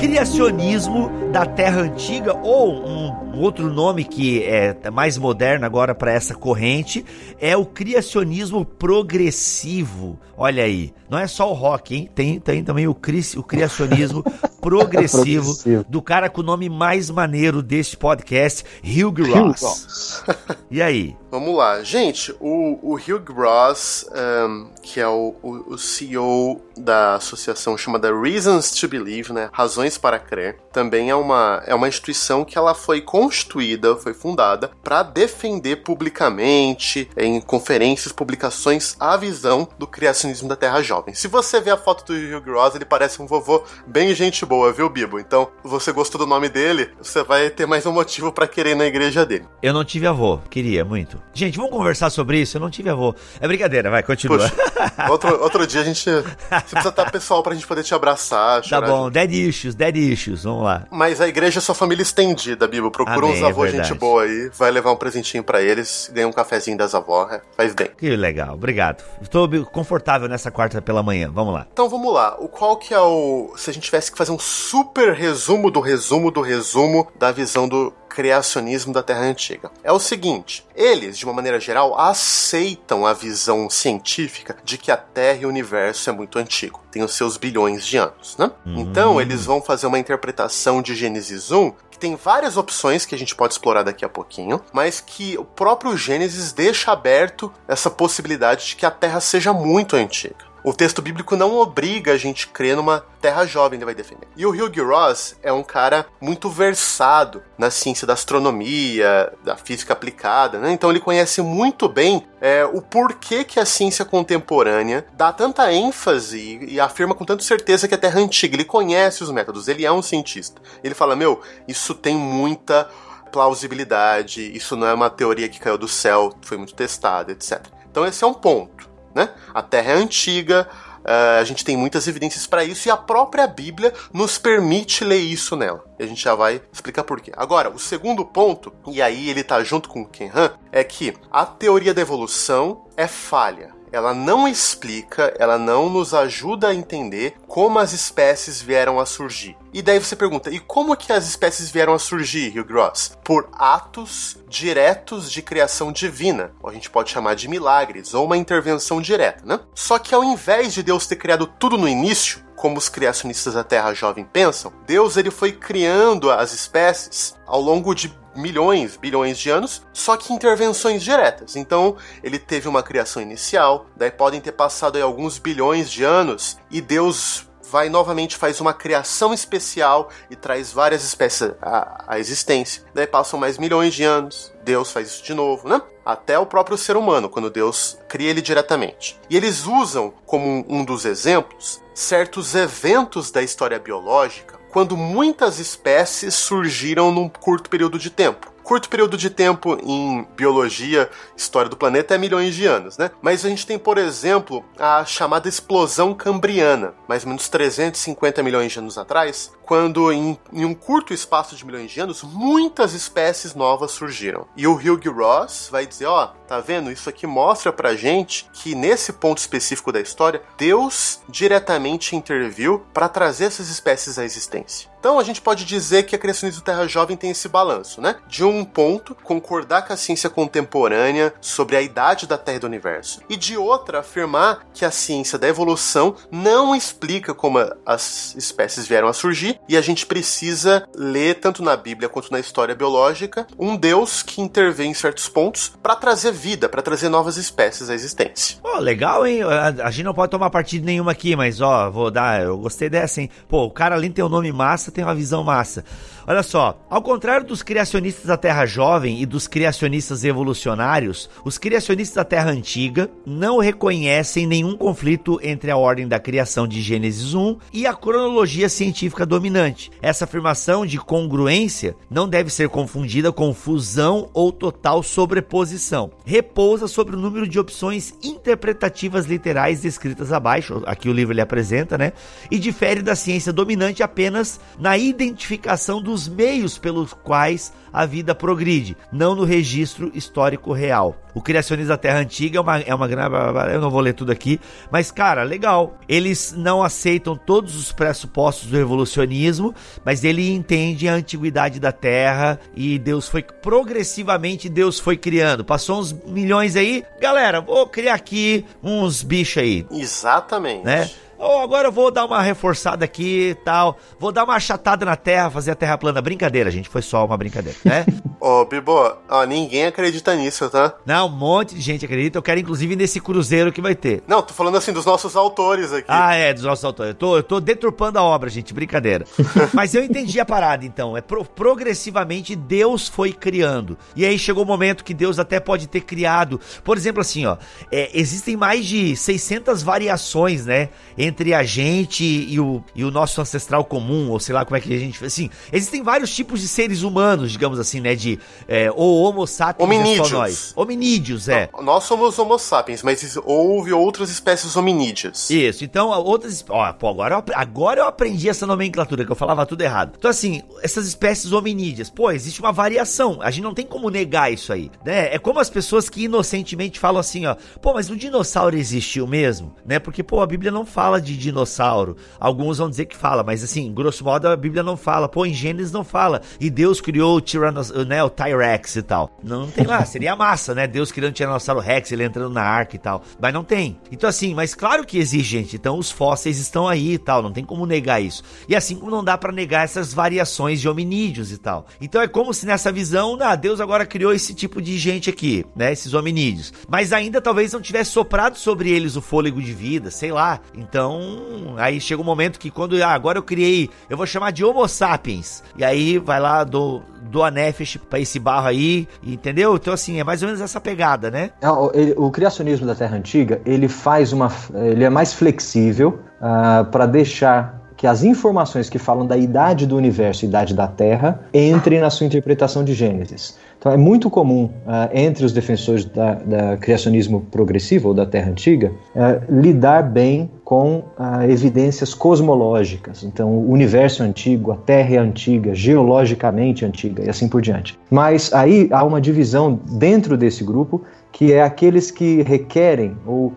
criacionismo da Terra Antiga ou um outro nome que é mais moderno agora para essa corrente é o criacionismo progressivo. Olha aí, não é só o rock, hein? Tem, tem também o, cri, o criacionismo progressivo, progressivo, do cara com o nome mais maneiro deste podcast, Hugh Ross. e aí? Vamos lá. Gente, o, o Hugh Ross, um, que é o, o, o, CEO da associação chamada Reasons to Believe, né? Razões para Crer, também é uma, é uma instituição que ela foi constituída, foi fundada para defender publicamente, em conferências, publicações, a visão do criacionismo da Terra Jovem. Se você vê a foto do Hugh Ross, ele parece um vovô bem gente boa, viu, Bibo? Então, você gostou do nome dele, você vai ter mais um motivo para querer ir na igreja dele. Eu não tive avô, queria muito. Gente, vamos conversar sobre isso? Eu não tive avô. É brincadeira, vai, continua. Puxa, outro, outro dia a gente. Você precisa estar pessoal pra gente poder te abraçar. Tá bom, junto. dead issues, dead issues, vamos lá. Mas a igreja é sua família estendida, Bibo. Procura Amém, uns é gente boa aí, vai levar um presentinho para eles, ganha um cafezinho das avós, é, faz bem. Que legal, obrigado. Estou confortável nessa quarta pela manhã, vamos lá. Então vamos lá, o qual que é o. Se a gente tivesse que fazer um super resumo do resumo do resumo da visão do criacionismo da Terra Antiga. É o seguinte: eles, de uma maneira geral, aceitam a visão científica de que a Terra e o universo é muito antigo, tem os seus bilhões de anos, né? Hum. Então eles vão fazer uma interpretação de Gênesis 1 que tem várias opções que a gente pode explorar daqui a pouquinho, mas que o próprio Gênesis deixa aberto essa possibilidade de que a Terra seja muito antiga. O texto bíblico não obriga a gente a crer numa terra jovem, ele vai defender. E o Hugh Ross é um cara muito versado na ciência da astronomia, da física aplicada, né? Então ele conhece muito bem é, o porquê que a ciência contemporânea dá tanta ênfase e, afirma com tanta certeza que a Terra é antiga. Ele conhece os métodos, ele é um cientista. Ele fala, meu, isso tem muita plausibilidade, isso não é uma teoria que caiu do céu, foi muito testada, etc. Então esse é um ponto né? A Terra é antiga, uh, a gente tem muitas evidências para isso e a própria Bíblia nos permite ler isso nela. E a gente já vai explicar por quê. Agora, o segundo ponto, e aí ele tá junto com o Ken Han, é que a teoria da evolução é falha ela não explica, ela não nos ajuda a entender como as espécies vieram a surgir. E daí você pergunta, e como que as espécies vieram a surgir, Hugh Gross? Por atos diretos de criação divina, ou a gente pode chamar de milagres, ou uma intervenção direta, né? Só que ao invés de Deus ter criado tudo no início, como os criacionistas da Terra Jovem pensam, Deus ele foi criando as espécies ao longo de milhões, bilhões de anos, só que intervenções diretas. Então, ele teve uma criação inicial, daí podem ter passado aí alguns bilhões de anos e Deus vai novamente faz uma criação especial e traz várias espécies à, à, existência. Daí passam mais milhões de anos, Deus faz isso de novo, né? Até o próprio ser humano, quando Deus cria ele diretamente. E eles usam como um dos exemplos certos eventos da história biológica quando muitas espécies surgiram num curto período de tempo curto período de tempo em biologia, história do planeta, é milhões de anos, né? Mas a gente tem, por exemplo, a chamada explosão cambriana, mais ou menos 350 milhões de anos atrás, quando em, em, um curto espaço de milhões de anos, muitas espécies novas surgiram. E o Hugh Ross vai dizer, ó, oh, tá vendo? Isso aqui mostra pra gente que nesse ponto específico da história, Deus diretamente interviu para trazer essas espécies à existência. Então a gente pode dizer que a criacionismo Terra Jovem tem esse balanço, né? De um ponto, concordar com a ciência contemporânea sobre a idade da Terra e do universo. E de outra, afirmar que a ciência da evolução não explica como as espécies vieram a surgir e a gente precisa ler, tanto na Bíblia quanto na história biológica, um Deus que intervém em certos pontos para trazer vida, para trazer novas espécies à existência. Oh, legal, hein? A, a, gente não pode tomar partido nenhuma aqui, mas ó, vou dar, eu gostei dessa, hein? Pô, o cara ali tem um nome massa, tem uma visão massa. Olha só, ao contrário dos criacionistas da Terra Jovem e dos criacionistas evolucionários, os criacionistas da Terra Antiga não reconhecem nenhum conflito entre a ordem da criação de Gênesis 1 e a cronologia científica dominante. Essa afirmação de congruência não deve ser confundida com fusão ou total sobreposição. Repousa sobre o número de opções interpretativas literais descritas abaixo, aqui o livro ele apresenta, né? E difere da ciência dominante apenas na identificação dos os meios pelos quais a vida progride, não no registro histórico real. O criacionismo da Terra Antiga é uma, é uma grande. Eu não vou ler tudo aqui, mas, cara, legal. Eles não aceitam todos os pressupostos do evolucionismo, mas ele entende a antiguidade da Terra e Deus foi progressivamente Deus foi criando. Passou uns milhões aí, galera, vou criar aqui uns bichos aí. Exatamente. Né? Oh, agora eu vou dar uma reforçada aqui e tal. Vou dar uma achatada na terra, fazer a terra plana. Brincadeira, gente. Foi só uma brincadeira, né? Ô, oh, Bibo, ó, ninguém acredita nisso, tá? Não, um monte de gente acredita. Eu quero, inclusive, nesse cruzeiro que vai ter. Não, tô falando assim dos nossos autores aqui. Ah, é, dos nossos autores. Eu tô, eu tô deturpando a obra, gente. Brincadeira. Mas eu entendi a parada, então. É pro, progressivamente Deus foi criando. E aí chegou o um momento que Deus até pode ter criado. Por exemplo, assim, ó. É, existem mais de 600 variações, né? entre a gente e o, e o nosso ancestral comum, ou sei lá como é que a gente. Assim, existem vários tipos de seres humanos, digamos assim, né? De. É, ou Homo sapiens hominídeos. É nós. Hominídeos, é. Não, nós somos Homo sapiens, mas houve outras espécies hominídeas. Isso, então outras. Ó, pô, agora eu, agora eu aprendi essa nomenclatura, que eu falava tudo errado. Então, assim, essas espécies hominídeas, pô, existe uma variação. A gente não tem como negar isso aí, né? É como as pessoas que inocentemente falam assim, ó, pô, mas o dinossauro existiu mesmo, né? Porque, pô, a Bíblia não fala de dinossauro. Alguns vão dizer que fala, mas assim, grosso modo a Bíblia não fala. Pô, em Gênesis não fala. E Deus criou o, Tyrannos, né, o T-Rex e tal. Não, não tem lá, seria massa, né? Deus criando o Tiranossauro Rex, ele entrando na arca e tal. Mas não tem. Então assim, mas claro que existe, gente. Então os fósseis estão aí e tal, não tem como negar isso. E assim como não dá para negar essas variações de hominídeos e tal. Então é como se nessa visão, ah, Deus agora criou esse tipo de gente aqui, né? Esses hominídeos. Mas ainda talvez não tivesse soprado sobre eles o fôlego de vida, sei lá. Então então, aí chega um momento que quando ah, agora eu criei, eu vou chamar de Homo sapiens. E aí vai lá do do Anefesh para esse barro aí, entendeu? Então assim, é mais ou menos essa pegada, né? É, o, ele, o criacionismo da Terra Antiga, ele faz uma ele é mais flexível uh, para deixar que as informações que falam da idade do universo e idade da Terra entrem na sua interpretação de Gênesis. Então é muito comum uh, entre os defensores da, da, criacionismo progressivo ou da Terra Antiga uh, lidar bem com uh, evidências cosmológicas. Então o universo antigo, a Terra é antiga, geologicamente antiga e assim por diante. Mas aí há uma divisão dentro desse grupo que é aqueles que requerem ou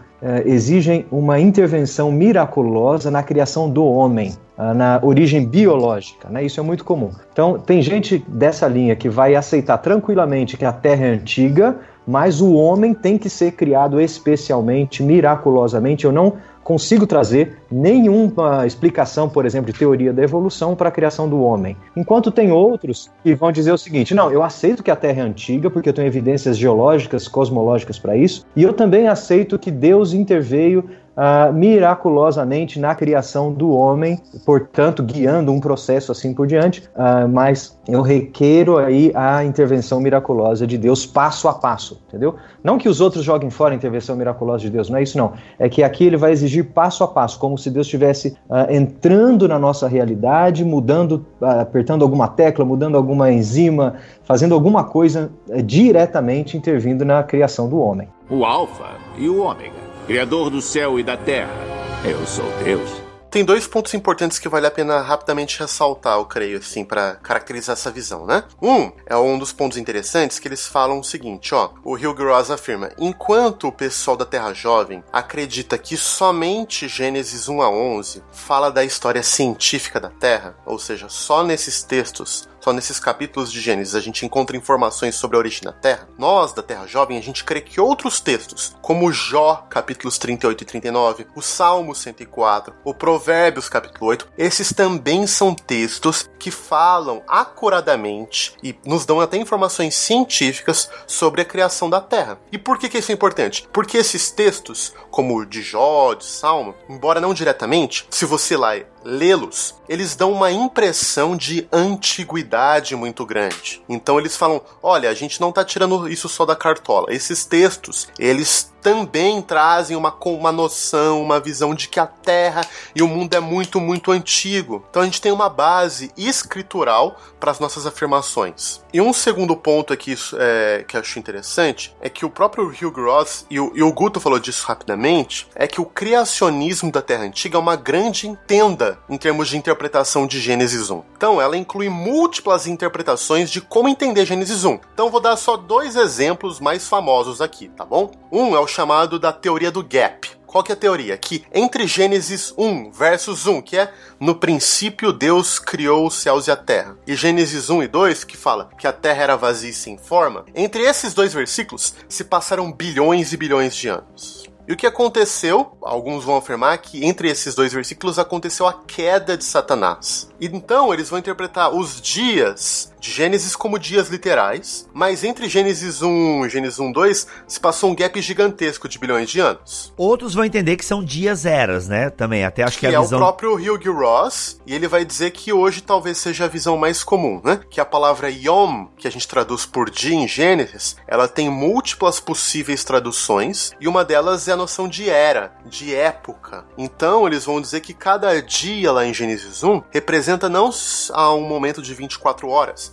exigem uma intervenção miraculosa na criação do homem. Ah, na origem biológica, né? Isso é muito comum. Então, tem gente dessa linha que vai aceitar tranquilamente que a Terra é antiga, mas o homem tem que ser criado especialmente, miraculosamente. Eu não consigo trazer nenhuma explicação, por exemplo, de teoria da evolução para a criação do homem. Enquanto tem outros que vão dizer o seguinte: não, eu aceito que a Terra é antiga, porque eu tenho evidências geológicas, cosmológicas para isso, e eu também aceito que Deus interveio uh, miraculosamente na criação do homem, portanto, guiando um processo assim por diante, uh, mas eu requeiro aí a intervenção miraculosa de Deus passo a passo, entendeu? Não que os outros joguem fora a intervenção miraculosa de Deus, não é isso não. É que aqui ele vai exigir passo a passo, como se Deus estivesse uh, entrando na nossa realidade, mudando, apertando alguma tecla, mudando alguma enzima, fazendo alguma coisa uh, diretamente intervindo na criação do homem. O Alfa e o Ômega Criador do céu e da terra. Eu sou Deus. Tem dois pontos importantes que vale a pena rapidamente ressaltar, eu creio, assim, para caracterizar essa visão, né? Um é um dos pontos interessantes que eles falam o seguinte, ó. O Hugh Ross afirma: enquanto o pessoal da Terra Jovem acredita que somente Gênesis 1 a 11 fala da história científica da Terra, ou seja, só nesses textos só nesses capítulos de Gênesis a gente encontra informações sobre a origem da Terra, nós, da Terra Jovem, a gente crê que outros textos, como Jó, capítulos 38 e 39, o Salmo 104, o Provérbios, capítulo 8, esses também são textos que falam acuradamente e nos dão até informações científicas sobre a criação da Terra. E por que, que isso é importante? Porque esses textos, como o de Jó, de Salmo, embora não diretamente, se você lá lê-los, eles dão uma impressão de antiguidade muito grande. Então eles falam: olha, a gente não está tirando isso só da cartola. Esses textos, eles também trazem uma, uma noção, uma visão de que a Terra e o mundo é muito, muito antigo. Então a gente tem uma base escritural para as nossas afirmações. E um segundo ponto aqui é, que eu acho interessante é que o próprio Hugh Ross, e o, e o Guto falou disso rapidamente, é que o criacionismo da Terra Antiga é uma grande tenda em termos de interpretação de Gênesis 1. Então, ela inclui múltiplas interpretações de como entender Gênesis 1. Então, vou dar só dois exemplos mais famosos aqui, tá bom? Um é o chamado da teoria do gap. Qual que é a teoria? Que entre Gênesis 1 versus 1, que é no princípio Deus criou os céus e a terra, e Gênesis 1 e 2, que fala que a terra era vazia e sem forma, entre esses dois versículos se passaram bilhões e bilhões de anos. E o que aconteceu? Alguns vão afirmar que entre esses dois versículos aconteceu a queda de Satanás. Então eles vão interpretar os dias de Gênesis como dias literais, mas entre Gênesis 1 e Gênesis 1 2 se passou um gap gigantesco de bilhões de anos. Outros vão entender que são dias eras, né? Também, até acho que, que a é visão... o próprio Hugh Ross, e ele vai dizer que hoje talvez seja a visão mais comum, né? Que a palavra Yom, que a gente traduz por dia em Gênesis, ela tem múltiplas possíveis traduções, e uma delas é a noção de era, de época. Então, eles vão dizer que cada dia lá em Gênesis 1 representa não a um momento de 24 horas,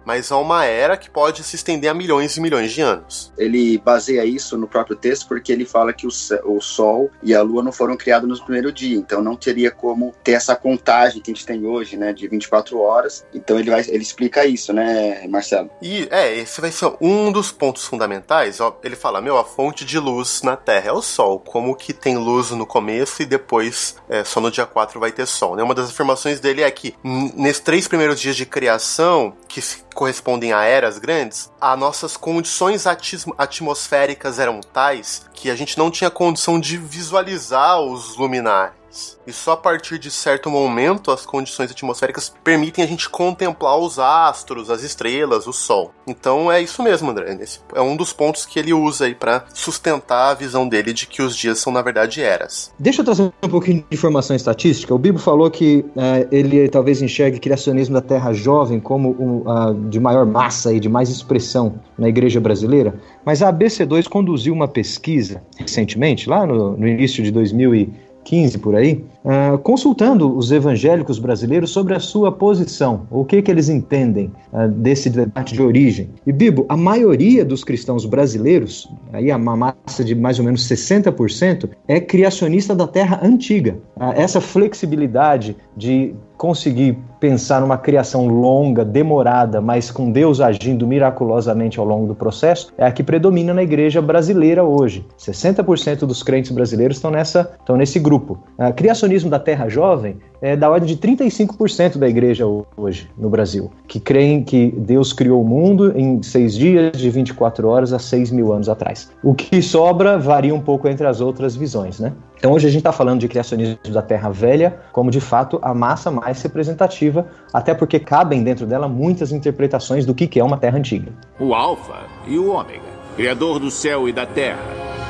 mas a uma era que pode se estender a milhões e milhões de anos. Ele baseia isso no próprio texto porque ele fala que o, o Sol e a Lua não foram criados no primeiro dia, então não teria como ter essa contagem que a gente tem hoje, né, de 24 horas. Então ele vai, ele explica isso, né, Marcelo? E é, esse vai ser um dos pontos fundamentais. Ó, ele fala, meu, a fonte de luz na Terra é o Sol, como que tem luz no começo e depois é, só no dia 4 vai ter Sol. Né? Uma das afirmações dele é que nesses três primeiros dias de criação, que correspondem a eras grandes, as nossas condições atmosféricas eram tais que a gente não tinha condição de visualizar os luminares. E só a partir de certo momento as condições atmosféricas permitem a gente contemplar os astros, as estrelas, o sol. Então é isso mesmo, André. Esse é um dos pontos que ele usa aí para sustentar a visão dele de que os dias são na verdade eras. Deixa eu trazer um pouquinho de informação estatística. O Bibo falou que uh, ele talvez enxergue o criacionismo da Terra jovem como um, uh, de maior massa e de mais expressão na igreja brasileira, mas a ABC2 conduziu uma pesquisa recentemente, lá no, no início de 2000 e 15 por aí, uh, consultando os evangélicos brasileiros sobre a sua posição, o que, que eles entendem uh, desse debate de origem. E, Bibo, a maioria dos cristãos brasileiros, aí uma massa de mais ou menos 60%, é criacionista da terra antiga. Uh, essa flexibilidade de conseguir pensar numa criação longa, demorada, mas com Deus agindo miraculosamente ao longo do processo, é a que predomina na igreja brasileira hoje. 60% dos crentes brasileiros estão, nessa, estão nesse grupo. O criacionismo da terra jovem é da ordem de 35% da igreja hoje no Brasil, que creem que Deus criou o mundo em seis dias, de 24 horas a 6 mil anos atrás. O que sobra varia um pouco entre as outras visões, né? Então hoje a gente está falando de criacionismo da Terra Velha como de fato a massa mais representativa, até porque cabem dentro dela muitas interpretações do que é uma Terra antiga. O Alfa e o Ômega, Criador do céu e da terra.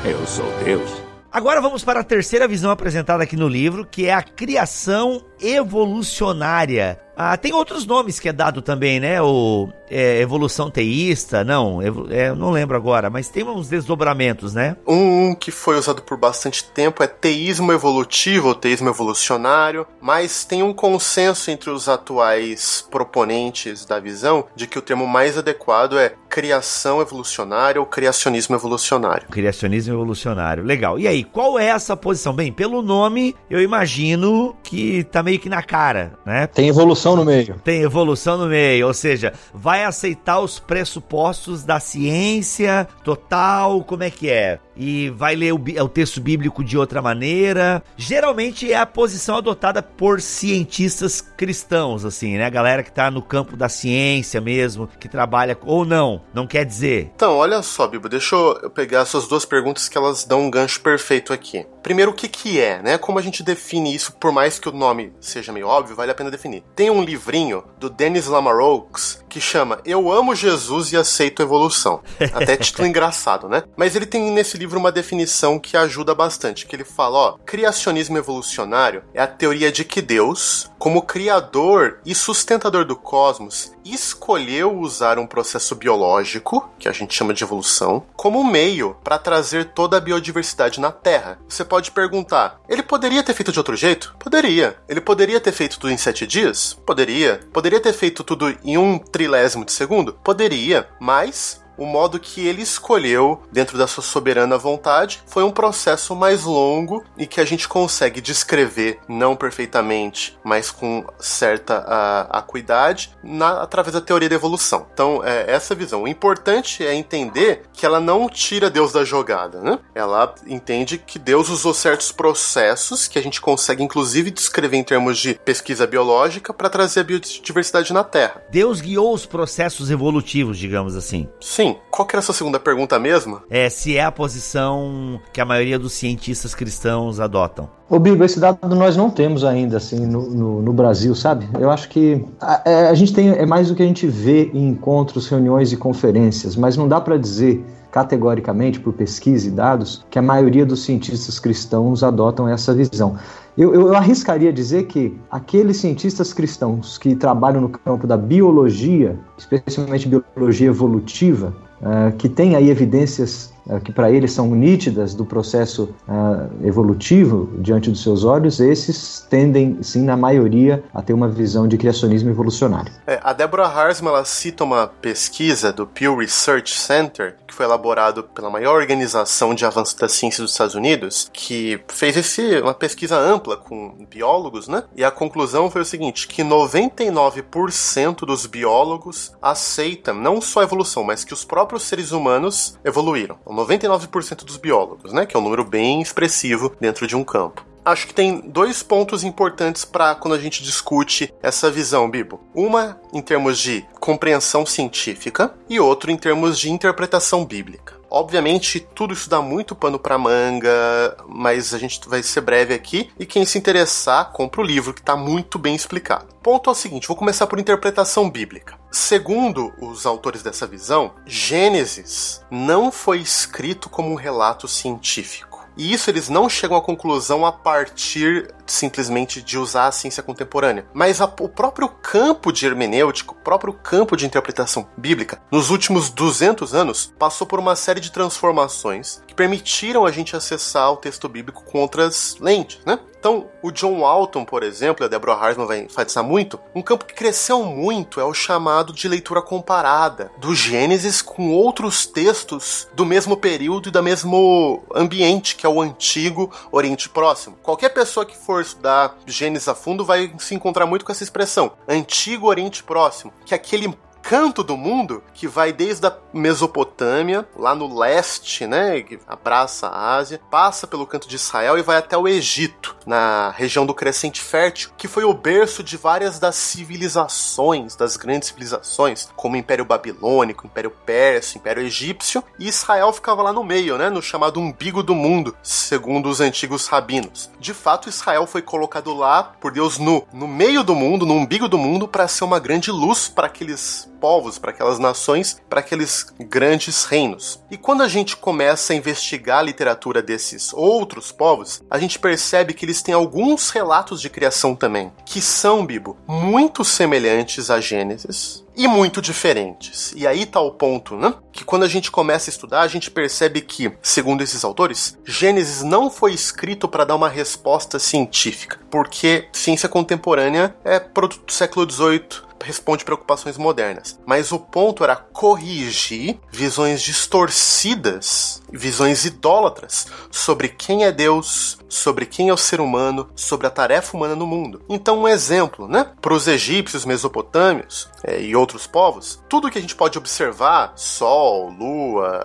Eu sou Deus. Agora vamos para a terceira visão apresentada aqui no livro, que é a criação evolucionária. Ah, tem outros nomes que é dado também, né? O é, evolução teísta, não, evo, é, não lembro agora, mas tem uns desdobramentos, né? Um que foi usado por bastante tempo é teísmo evolutivo ou teísmo evolucionário, mas tem um consenso entre os atuais proponentes da visão de que o termo mais adequado é criação evolucionária ou criacionismo evolucionário. Criacionismo evolucionário, legal. E aí, qual é essa posição? Bem, pelo nome, eu imagino que tá meio que na cara, né? Tem evolução no meio. Tem evolução no meio, ou seja, vai aceitar os pressupostos da ciência total, como é que é? E vai ler o, o, texto bíblico de outra maneira. Geralmente é a posição adotada por cientistas cristãos, assim, né? A galera que tá no campo da ciência mesmo, que trabalha. Ou não, não quer dizer. Então, olha só, Bibo, deixa eu pegar essas duas perguntas que elas dão um gancho perfeito aqui. Primeiro, o que que é, né? Como a gente define isso, por mais que o nome seja meio óbvio, vale a pena definir. Tem um livrinho do Dennis Lamarokes que chama Eu Amo Jesus e Aceito Evolução. Até título engraçado, né? Mas ele tem nesse livro uma definição que ajuda bastante, que ele fala, ó, criacionismo evolucionário é a teoria de que Deus, como criador e sustentador do cosmos, escolheu usar um processo biológico, que a gente chama de evolução, como meio para trazer toda a biodiversidade na Terra. Você pode perguntar, ele poderia ter feito de outro jeito? Poderia. Ele poderia ter feito tudo em sete dias? Poderia. Poderia ter feito tudo em um trilésimo de segundo? Poderia. Mas o modo que ele escolheu dentro da sua soberana vontade foi um processo mais longo e que a gente consegue descrever não perfeitamente, mas com certa uh, acuidade na, através da teoria da evolução. Então, é essa visão. O importante é entender que ela não tira Deus da jogada, né? Ela entende que Deus usou certos processos que a gente consegue inclusive descrever em termos de pesquisa biológica para trazer a biodiversidade na Terra. Deus guiou os processos evolutivos, digamos assim. Sim. Qual que era a sua segunda pergunta mesmo? É se é a posição que a maioria dos cientistas cristãos adotam. Ô, Bibo, esse dado nós não temos ainda, assim, no, no, no Brasil, sabe? Eu acho que a, é, a, gente tem, é mais do que a gente vê em encontros, reuniões e conferências, mas não dá para dizer categoricamente, por pesquisa e dados, que a maioria dos cientistas cristãos adotam essa visão. Eu, eu, arriscaria dizer que aqueles cientistas cristãos que trabalham no campo da biologia, especialmente biologia evolutiva, uh, que têm aí evidências que para eles são nítidas do processo uh, evolutivo diante dos seus olhos, esses tendem, sim, na maioria, a ter uma visão de criacionismo evolucionário. É, a Deborah Harsman ela cita uma pesquisa do Pew Research Center, que foi elaborado pela maior organização de avanço da ciência dos Estados Unidos, que fez esse, uma pesquisa ampla com biólogos, né? E a conclusão foi o seguinte, que 99% dos biólogos aceitam não só a evolução, mas que os próprios seres humanos evoluíram. 99% dos biólogos, né? Que é um número bem expressivo dentro de um campo. Acho que tem dois pontos importantes para quando a gente discute essa visão, Bibo. Uma em termos de compreensão científica e outro em termos de interpretação bíblica. Obviamente, tudo isso dá muito pano para manga, mas a gente vai ser breve aqui. E quem se interessar, compra o livro, que está muito bem explicado. Ponto é o seguinte: vou começar por interpretação bíblica. Segundo os autores dessa visão, Gênesis não foi escrito como um relato científico. E isso eles não chegam à conclusão a partir simplesmente de usar a ciência contemporânea, mas a, o próprio campo de hermenêutica, o próprio campo de interpretação bíblica, nos últimos 200 anos, passou por uma série de transformações que permitiram a gente acessar o texto bíblico com outras lentes, né? Então, o John Walton, por exemplo, a Deborah Harsman vai enfatizar muito, um campo que cresceu muito é o chamado de leitura comparada do Gênesis com outros textos do mesmo período e do mesmo ambiente, que é o antigo Oriente Próximo. Qualquer pessoa que for estudar Gênesis a fundo vai se encontrar muito com essa expressão, antigo Oriente Próximo, que é aquele canto do mundo que vai desde a Mesopotâmia, lá no leste, né, que abraça a Ásia, passa pelo canto de Israel e vai até o Egito, na região do Crescente Fértil, que foi o berço de várias das civilizações, das grandes civilizações, como o Império Babilônico, o Império Persa, o Império Egípcio, e Israel ficava lá no meio, né, no chamado umbigo do mundo, segundo os antigos rabinos. De fato, Israel foi colocado lá por Deus no, no meio do mundo, no umbigo do mundo, para ser uma grande luz para aqueles povos, para aquelas nações, para aqueles grandes reinos. E quando a gente começa a investigar a literatura desses outros povos, a gente percebe que eles têm alguns relatos de criação também, que são, Bibo, muito semelhantes a Gênesis, e muito diferentes. E aí tá o ponto, né? Que quando a gente começa a estudar, a gente percebe que, segundo esses autores, Gênesis não foi escrito para dar uma resposta científica, porque ciência contemporânea é produto do século XVIII, responde preocupações modernas. Mas o ponto era corrigir visões distorcidas, visões idólatras sobre quem é Deus, sobre quem é o ser humano, sobre a tarefa humana no mundo. Então, um exemplo, né? Para os egípcios, mesopotâmios é, e outros povos, tudo que a gente pode observar, sol, lua,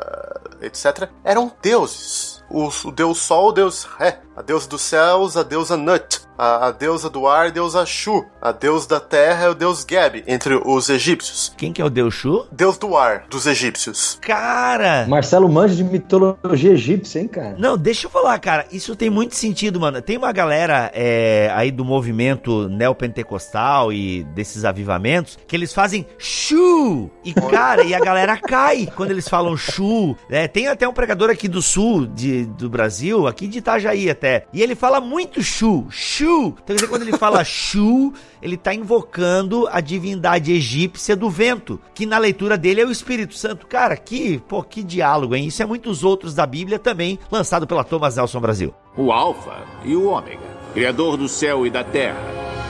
etc., eram deuses. O, o deus Sol, o deus Ré, a deusa dos céus, a deusa Nut, a, a deusa do ar, a deusa Shu, a deusa da terra é o deus Geb, entre os egípcios. Quem que é o deus Shu? Deus do ar, dos egípcios. Cara! Marcelo manja de mitologia egípcia, hein, cara? Não, deixa eu falar, cara, isso tem muito sentido, mano. Tem uma galera é, aí do movimento neopentecostal e desses avivamentos que eles fazem Shu! E, cara, e a galera cai quando eles falam Shu. É, tem até um pregador aqui do sul de, do Brasil, aqui de Itajaí até até. E ele fala muito Shu, Shu. Então, quer dizer, quando ele fala Shu, ele está invocando a divindade egípcia do vento, que na leitura dele é o Espírito Santo. Cara, que, pô, que diálogo, hein? Isso é muitos outros da Bíblia também, lançado pela Thomas Nelson Brasil. O Alfa e o Ômega, Criador do céu e da terra.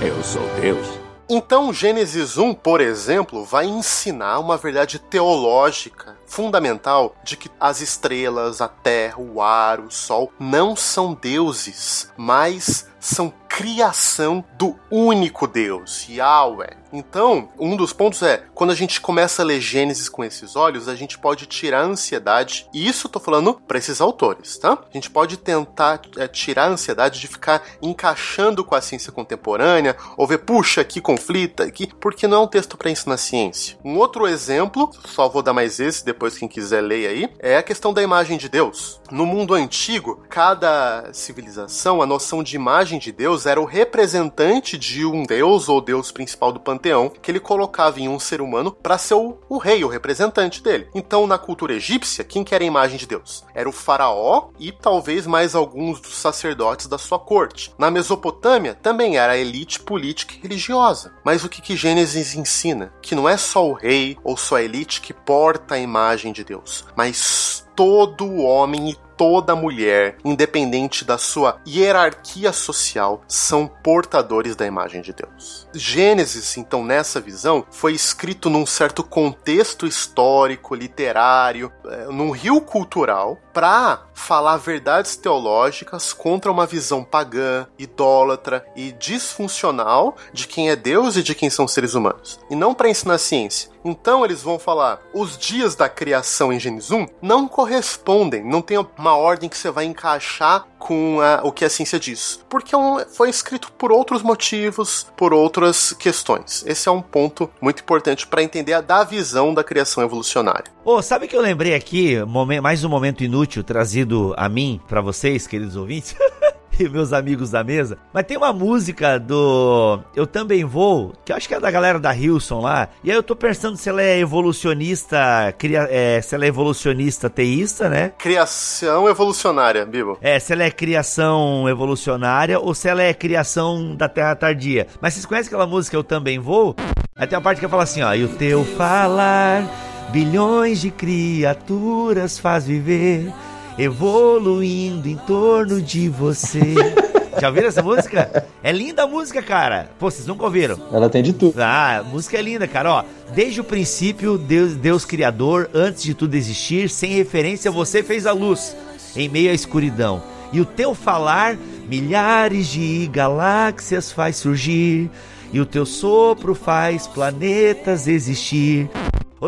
Eu sou Deus. Então, Gênesis 1, por exemplo, vai ensinar uma verdade teológica fundamental de que as estrelas, a terra, o ar, o sol não são deuses, mas são criação do único Deus, Yahweh. Então, um dos pontos é, quando a gente começa a ler Gênesis com esses olhos, a gente pode tirar a ansiedade, e isso eu tô falando para esses autores, tá? A gente pode tentar é, tirar a ansiedade de ficar encaixando com a ciência contemporânea, ou ver, puxa, que conflita aqui, porque não é um texto para ensinar ciência. Um outro exemplo, só vou dar mais esse, depois quem quiser ler aí, é a questão da imagem de Deus. No mundo antigo, cada civilização, a noção de imagem de Deus era o representante de um deus ou deus principal do panteão que ele colocava em um ser humano para ser o, o, rei, o representante dele. Então, na cultura egípcia, quem que era a imagem de Deus? Era o faraó e talvez mais alguns dos sacerdotes da sua corte. Na Mesopotâmia, também era a elite política e religiosa. Mas o que, que Gênesis ensina? Que não é só o rei ou só a elite que porta a imagem de Deus, mas todo homem e toda mulher, independente da sua hierarquia social, são portadores da imagem de Deus. Gênesis, então, nessa visão, foi escrito num certo contexto histórico, literário, é, num rio cultural, para falar verdades teológicas contra uma visão pagã, idólatra e disfuncional de quem é Deus e de quem são seres humanos. E não para ensinar ciência. Então eles vão falar: os dias da criação em Gênesis 1 não correspondem, não tem uma ordem que você vai encaixar com a, o que a ciência diz. Porque é foi escrito por outros motivos, por outras questões. Esse é um ponto muito importante para entender a da visão da criação evolucionária. Ô, oh, sabe que eu lembrei aqui, mais um momento inútil trazido a mim, para vocês, queridos ouvintes? e meus amigos da mesa. Mas tem uma música do Eu Também Vou, que eu acho que é da galera da Hilson lá. E aí eu tô pensando se ela é evolucionista, cria, é, se ela é evolucionista teísta, né? Criação evolucionária, Bibo. É, se ela é criação evolucionária ou se ela é criação da Terra Tardia. Mas vocês conhecem aquela música Eu Também Vou? Aí tem uma parte que fala assim, ó. E o teu falar, bilhões de criaturas faz viver evoluindo em torno de você. Já ouviram essa música? É linda a música, cara. Pô, vocês nunca ouviram? Ela tem de tudo. Ah, a música é linda, cara. Ó, desde o princípio, Deus, Deus Criador, antes de tudo existir, sem referência, você fez a luz em meio à escuridão. E o teu falar, milhares de galáxias faz surgir. E o teu sopro faz planetas existir.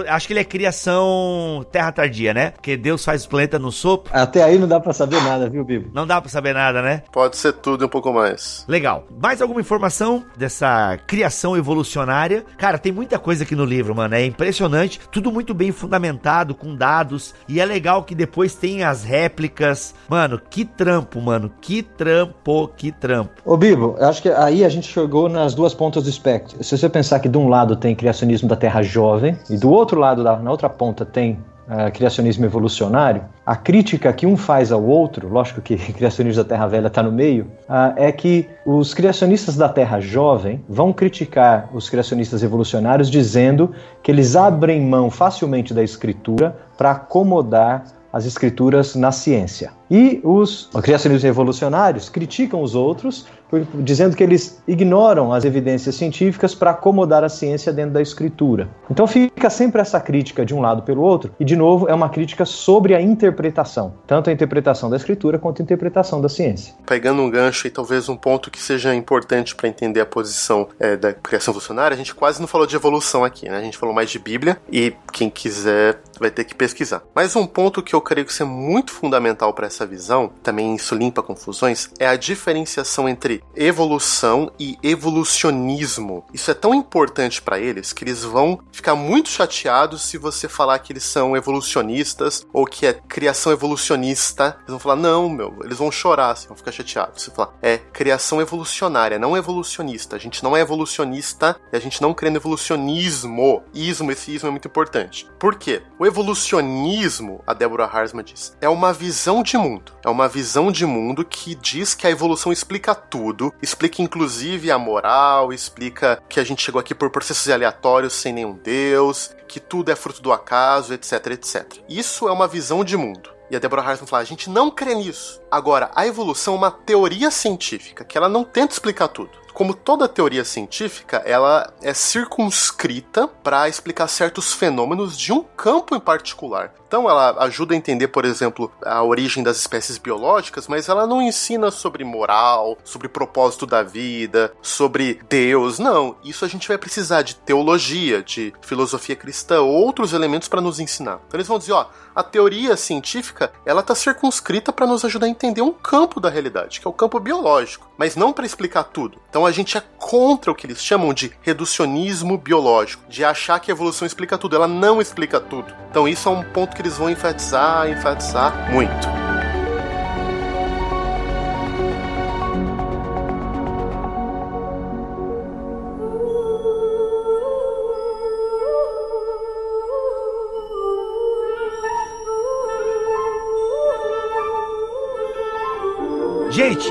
Acho que ele é criação terra tardia, né? Porque Deus faz o planeta no sopro. Até aí não dá para saber nada, viu, Bibo? Não dá para saber nada, né? Pode ser tudo e um pouco mais. Legal. Mais alguma informação dessa criação evolucionária? Cara, tem muita coisa aqui no livro, mano. É impressionante. Tudo muito bem fundamentado, com dados. E é legal que depois tem as réplicas. Mano, que trampo, mano. Que trampo, que trampo. Ô, Bibo, acho que aí a gente chegou nas duas pontas do espectro. Se você pensar que de um lado tem criacionismo da Terra jovem e do outro lado, na outra ponta, tem uh, criacionismo evolucionário, a crítica que um faz ao outro, lógico que criacionismo da Terra Velha está no meio, uh, é que os criacionistas da Terra Jovem vão criticar os criacionistas evolucionários dizendo que eles abrem mão facilmente da escritura para acomodar as escrituras na ciência. E os criacionistas revolucionários criticam os outros dizendo que eles ignoram as evidências científicas para acomodar a ciência dentro da escritura. Então fica sempre essa crítica de um lado pelo outro, e de novo é uma crítica sobre a interpretação, tanto a interpretação da escritura quanto a interpretação da ciência. Pegando um gancho e talvez um ponto que seja importante para entender a posição é, da criação evolucionária, a gente quase não falou de evolução aqui, né? A gente falou mais de Bíblia e quem quiser vai ter que pesquisar. Mas um ponto que eu creio que é muito fundamental para essa essa visão, também isso limpa confusões, é a diferenciação entre evolução e evolucionismo. Isso é tão importante para eles que eles vão ficar muito chateados se você falar que eles são evolucionistas ou que é criação evolucionista. Eles vão falar, não, meu, eles vão chorar, assim, vão ficar chateados. Você falar, é criação evolucionária, não evolucionista. A gente não é evolucionista e a gente não crê no evolucionismo. Ismo, esse ismo é muito importante. Por quê? O evolucionismo, a Deborah Harsman diz, é uma visão de mundo mundo. É uma visão de mundo que diz que a evolução explica tudo, explica inclusive a moral, explica que a gente chegou aqui por processos aleatórios sem nenhum Deus, que tudo é fruto do acaso, etc, etc. Isso é uma visão de mundo. E a Deborah Hartman fala: a gente não crê nisso. Agora, a evolução é uma teoria científica que ela não tenta explicar tudo. Como toda teoria científica, ela é circunscrita para explicar certos fenômenos de um campo em particular. Então ela ajuda a entender, por exemplo, a origem das espécies biológicas, mas ela não ensina sobre moral, sobre propósito da vida, sobre Deus. Não, isso a gente vai precisar de teologia, de filosofia cristã, outros elementos para nos ensinar. Então eles vão dizer, ó, a teoria científica, ela está circunscrita para nos ajudar a entender um campo da realidade, que é o campo biológico, mas não para explicar tudo. Então a gente é contra o que eles chamam de reducionismo biológico, de achar que a evolução explica tudo. Ela não explica tudo. Então isso é um ponto que eles vão enfatizar, enfatizar muito.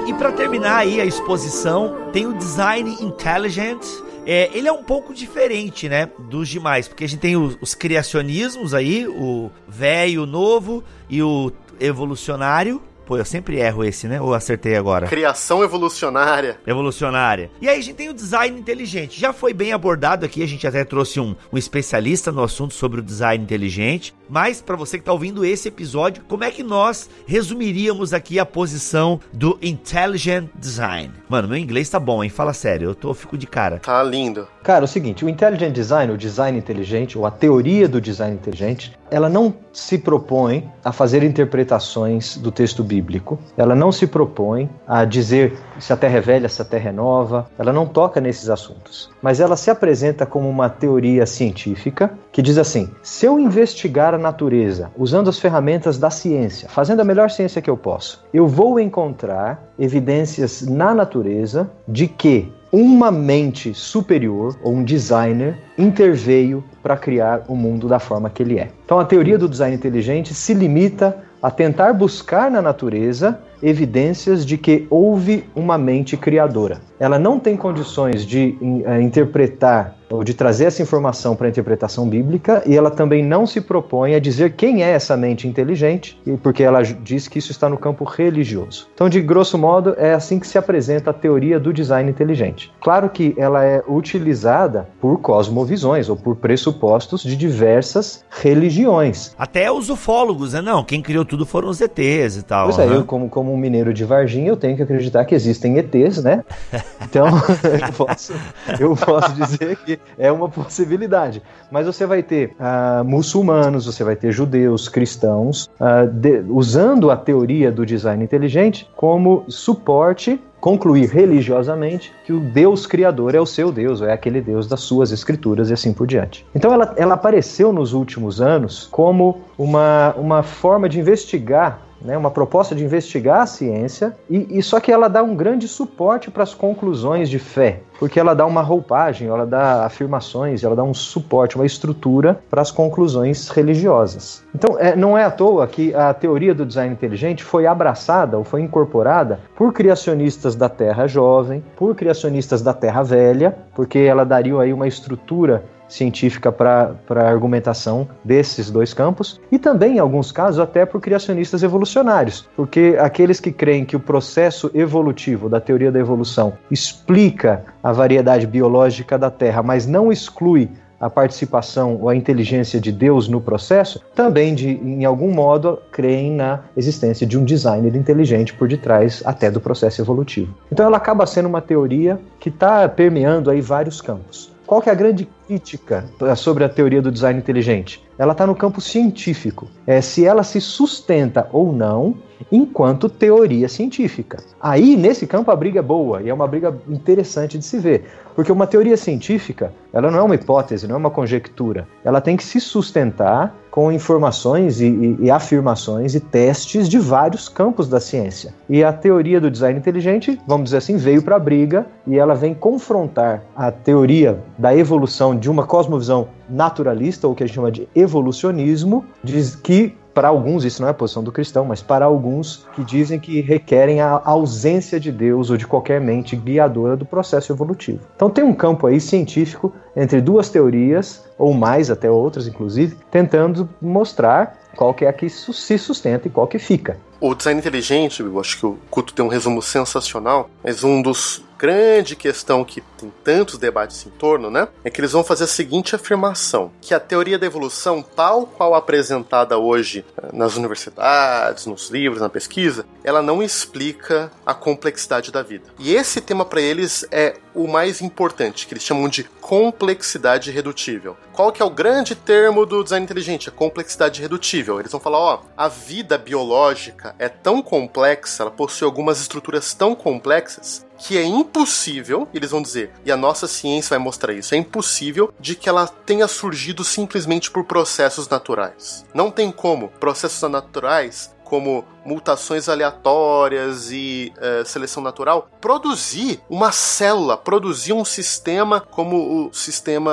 E para terminar aí a exposição, tem o Design Intelligent. É, ele é um pouco diferente, né, dos demais, porque a gente tem os, os criacionismos aí, o velho, o novo e o evolucionário. Pô, eu sempre erro esse, né? Ou acertei agora? Criação evolucionária. Evolucionária. E aí a gente tem o design inteligente. Já foi bem abordado aqui, a gente até trouxe um, um especialista no assunto sobre o design inteligente. Mas para você que está ouvindo esse episódio, como é que nós resumiríamos aqui a posição do intelligent design? Mano, meu inglês tá bom, hein? Fala sério, eu tô fico de cara. Tá lindo. Cara, é o seguinte, o intelligent design, o design inteligente, ou a teoria do design inteligente, ela não se propõe a fazer interpretações do texto bíblico. Ela não se propõe a dizer se a terra é velha, se a terra é nova. Ela não toca nesses assuntos. Mas ela se apresenta como uma teoria científica que diz assim: se eu investigar a natureza usando as ferramentas da ciência, fazendo a melhor ciência que eu posso, eu vou encontrar evidências na natureza de que uma mente superior ou um designer interveio para criar o mundo da forma que ele é. Então a teoria do design inteligente se limita a tentar buscar na natureza evidências de que houve uma mente criadora. Ela não tem condições de uh, interpretar ou de trazer essa informação para a interpretação bíblica e ela também não se propõe a dizer quem é essa mente inteligente, porque ela diz que isso está no campo religioso. Então, de grosso modo, é assim que se apresenta a teoria do design inteligente. Claro que ela é utilizada por cosmovisões ou por pressupostos de diversas religiões. Até os ufólogos, né? Não, quem criou tudo foram os ETs e tal. Pois é, eu como, como um mineiro de Varginha, eu tenho que acreditar que existem ETs, né? Então, eu posso, eu posso dizer que é uma possibilidade. Mas você vai ter uh, muçulmanos, você vai ter judeus, cristãos, uh, de, usando a teoria do design inteligente como suporte concluir religiosamente que o Deus criador é o seu Deus, ou é aquele Deus das suas escrituras e assim por diante. Então ela, ela apareceu nos últimos anos como uma, uma forma de investigar né, uma proposta de investigar a ciência, e, e só que ela dá um grande suporte para as conclusões de fé, porque ela dá uma roupagem, ela dá afirmações, ela dá um suporte, uma estrutura para as conclusões religiosas. Então, é, não é à toa que a teoria do design inteligente foi abraçada ou foi incorporada por criacionistas da Terra Jovem, por criacionistas da Terra Velha, porque ela daria aí uma estrutura científica para a argumentação desses dois campos, e também, em alguns casos, até por criacionistas evolucionários, porque aqueles que creem que o processo evolutivo da teoria da evolução explica a variedade biológica da Terra, mas não exclui a participação ou a inteligência de Deus no processo, também de, em algum modo creem na existência de um designer inteligente por detrás até do processo evolutivo. Então ela acaba sendo uma teoria que está permeando aí vários campos. Qual que é a grande crítica sobre a teoria do design inteligente? Ela está no campo científico. É se ela se sustenta ou não enquanto teoria científica. Aí, nesse campo, a briga é boa e é uma briga interessante de se ver. Porque uma teoria científica, ela não é uma hipótese, não é uma conjectura. Ela tem que se sustentar com informações e, e, e, afirmações e testes de vários campos da ciência. E a teoria do design inteligente, vamos dizer assim, veio para a briga e ela vem confrontar a teoria da evolução de uma cosmovisão naturalista, ou que a gente chama de evolucionismo, diz que para alguns, isso não é a posição do cristão, mas para alguns que dizem que requerem a ausência de Deus ou de qualquer mente guiadora do processo evolutivo. Então tem um campo aí científico entre duas teorias, ou mais até outras inclusive, tentando mostrar qual que é a que se sustenta e qual que fica. O design inteligente, eu acho que o Couto tem um resumo sensacional, mas um dos grande questão que tem tantos debates em torno, né? É que eles vão fazer a seguinte afirmação: que a teoria da evolução, tal qual apresentada hoje eh, nas universidades, nos livros, na pesquisa, ela não explica a complexidade da vida. E esse tema para eles é o mais importante, que eles chamam de complexidade redutível. Qual que é o grande termo do design inteligente? A complexidade redutível. Eles vão falar, ó, a vida biológica é tão complexa, ela possui algumas estruturas tão complexas que é impossível, eles vão dizer, e a nossa ciência vai mostrar isso, é impossível de que ela tenha surgido simplesmente por processos naturais. Não tem como processos naturais como mutações aleatórias e é, seleção natural, produzir uma célula, produzir um sistema como o sistema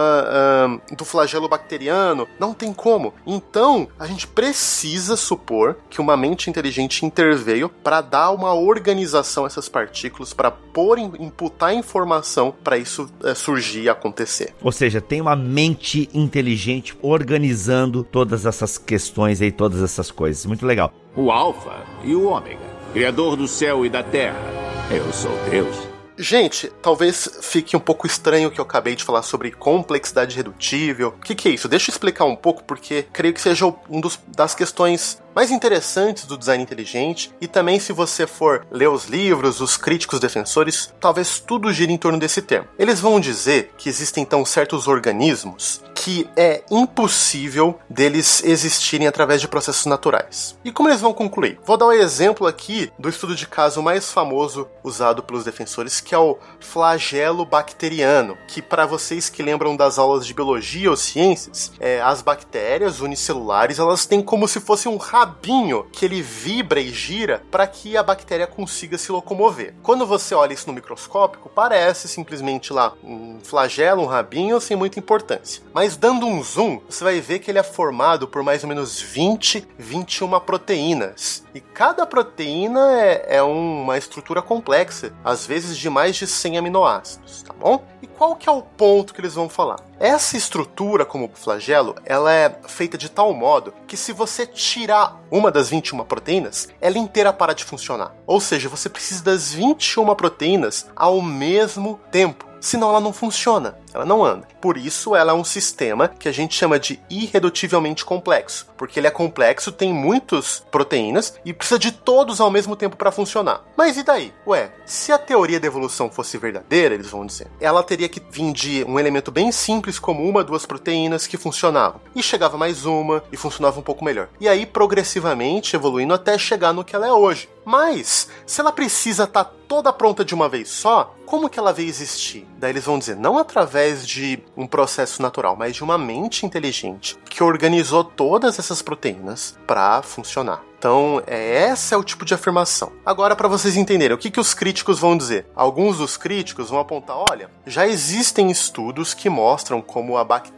do flagelo bacteriano, não tem como. Então, a gente precisa supor que uma mente inteligente interveio para dar uma organização a essas partículas, para pôr, imputar informação para isso é, surgir e acontecer. Ou seja, tem uma mente inteligente organizando todas essas questões aí, todas essas coisas. Muito legal o Alfa e o Ômega, Criador do céu e da terra. Eu sou Deus. Gente, talvez fique um pouco estranho que eu acabei de falar sobre complexidade redutível. O que, que, é isso? Deixa eu explicar um pouco, porque creio que seja um dos, das questões mais interessantes do design inteligente, e também se você for ler os livros, os críticos defensores, talvez tudo gire em torno desse termo. Eles vão dizer que existem então certos organismos que é impossível deles existirem através de processos naturais. E como eles vão concluir? Vou dar um exemplo aqui do estudo de caso mais famoso usado pelos defensores, que é o flagelo bacteriano, que para vocês que lembram das aulas de biologia ou ciências, é, as bactérias unicelulares, elas têm como se fosse um rabinho que ele vibra e gira para que a bactéria consiga se locomover. Quando você olha isso no microscópico, parece simplesmente lá um flagelo, um rabinho sem muita importância. Mas dando um zoom, você vai ver que ele é formado por mais ou menos 20, 21 proteínas. E cada proteína é, é uma estrutura complexa, às vezes de mais de 100 aminoácidos, tá bom? E qual que é o ponto que eles vão falar? Essa estrutura, como flagelo, ela é feita de tal modo que se você tirar uma das 21 proteínas, ela inteira para de funcionar. Ou seja, você precisa das 21 proteínas ao mesmo tempo senão ela não funciona, ela não anda. Por isso, ela é um sistema que a gente chama de irredutivelmente complexo, porque ele é complexo, tem muitas proteínas e precisa de todos ao mesmo tempo para funcionar. Mas e daí? Ué, se a teoria da evolução fosse verdadeira, eles vão dizer, ela teria que vir de um elemento bem simples como uma, duas proteínas que funcionavam, e chegava mais uma e funcionava um pouco melhor. E aí progressivamente evoluindo até chegar no que ela é hoje. Mas, se ela precisa estar tá toda pronta de uma vez só, como que ela veio existir? Daí eles vão dizer, não através de um processo natural, mas de uma mente inteligente que organizou todas essas proteínas para funcionar. Então, é, esse é o tipo de afirmação. Agora, para vocês entenderem, o que, que os críticos vão dizer? Alguns dos críticos vão apontar: olha, já existem estudos que mostram como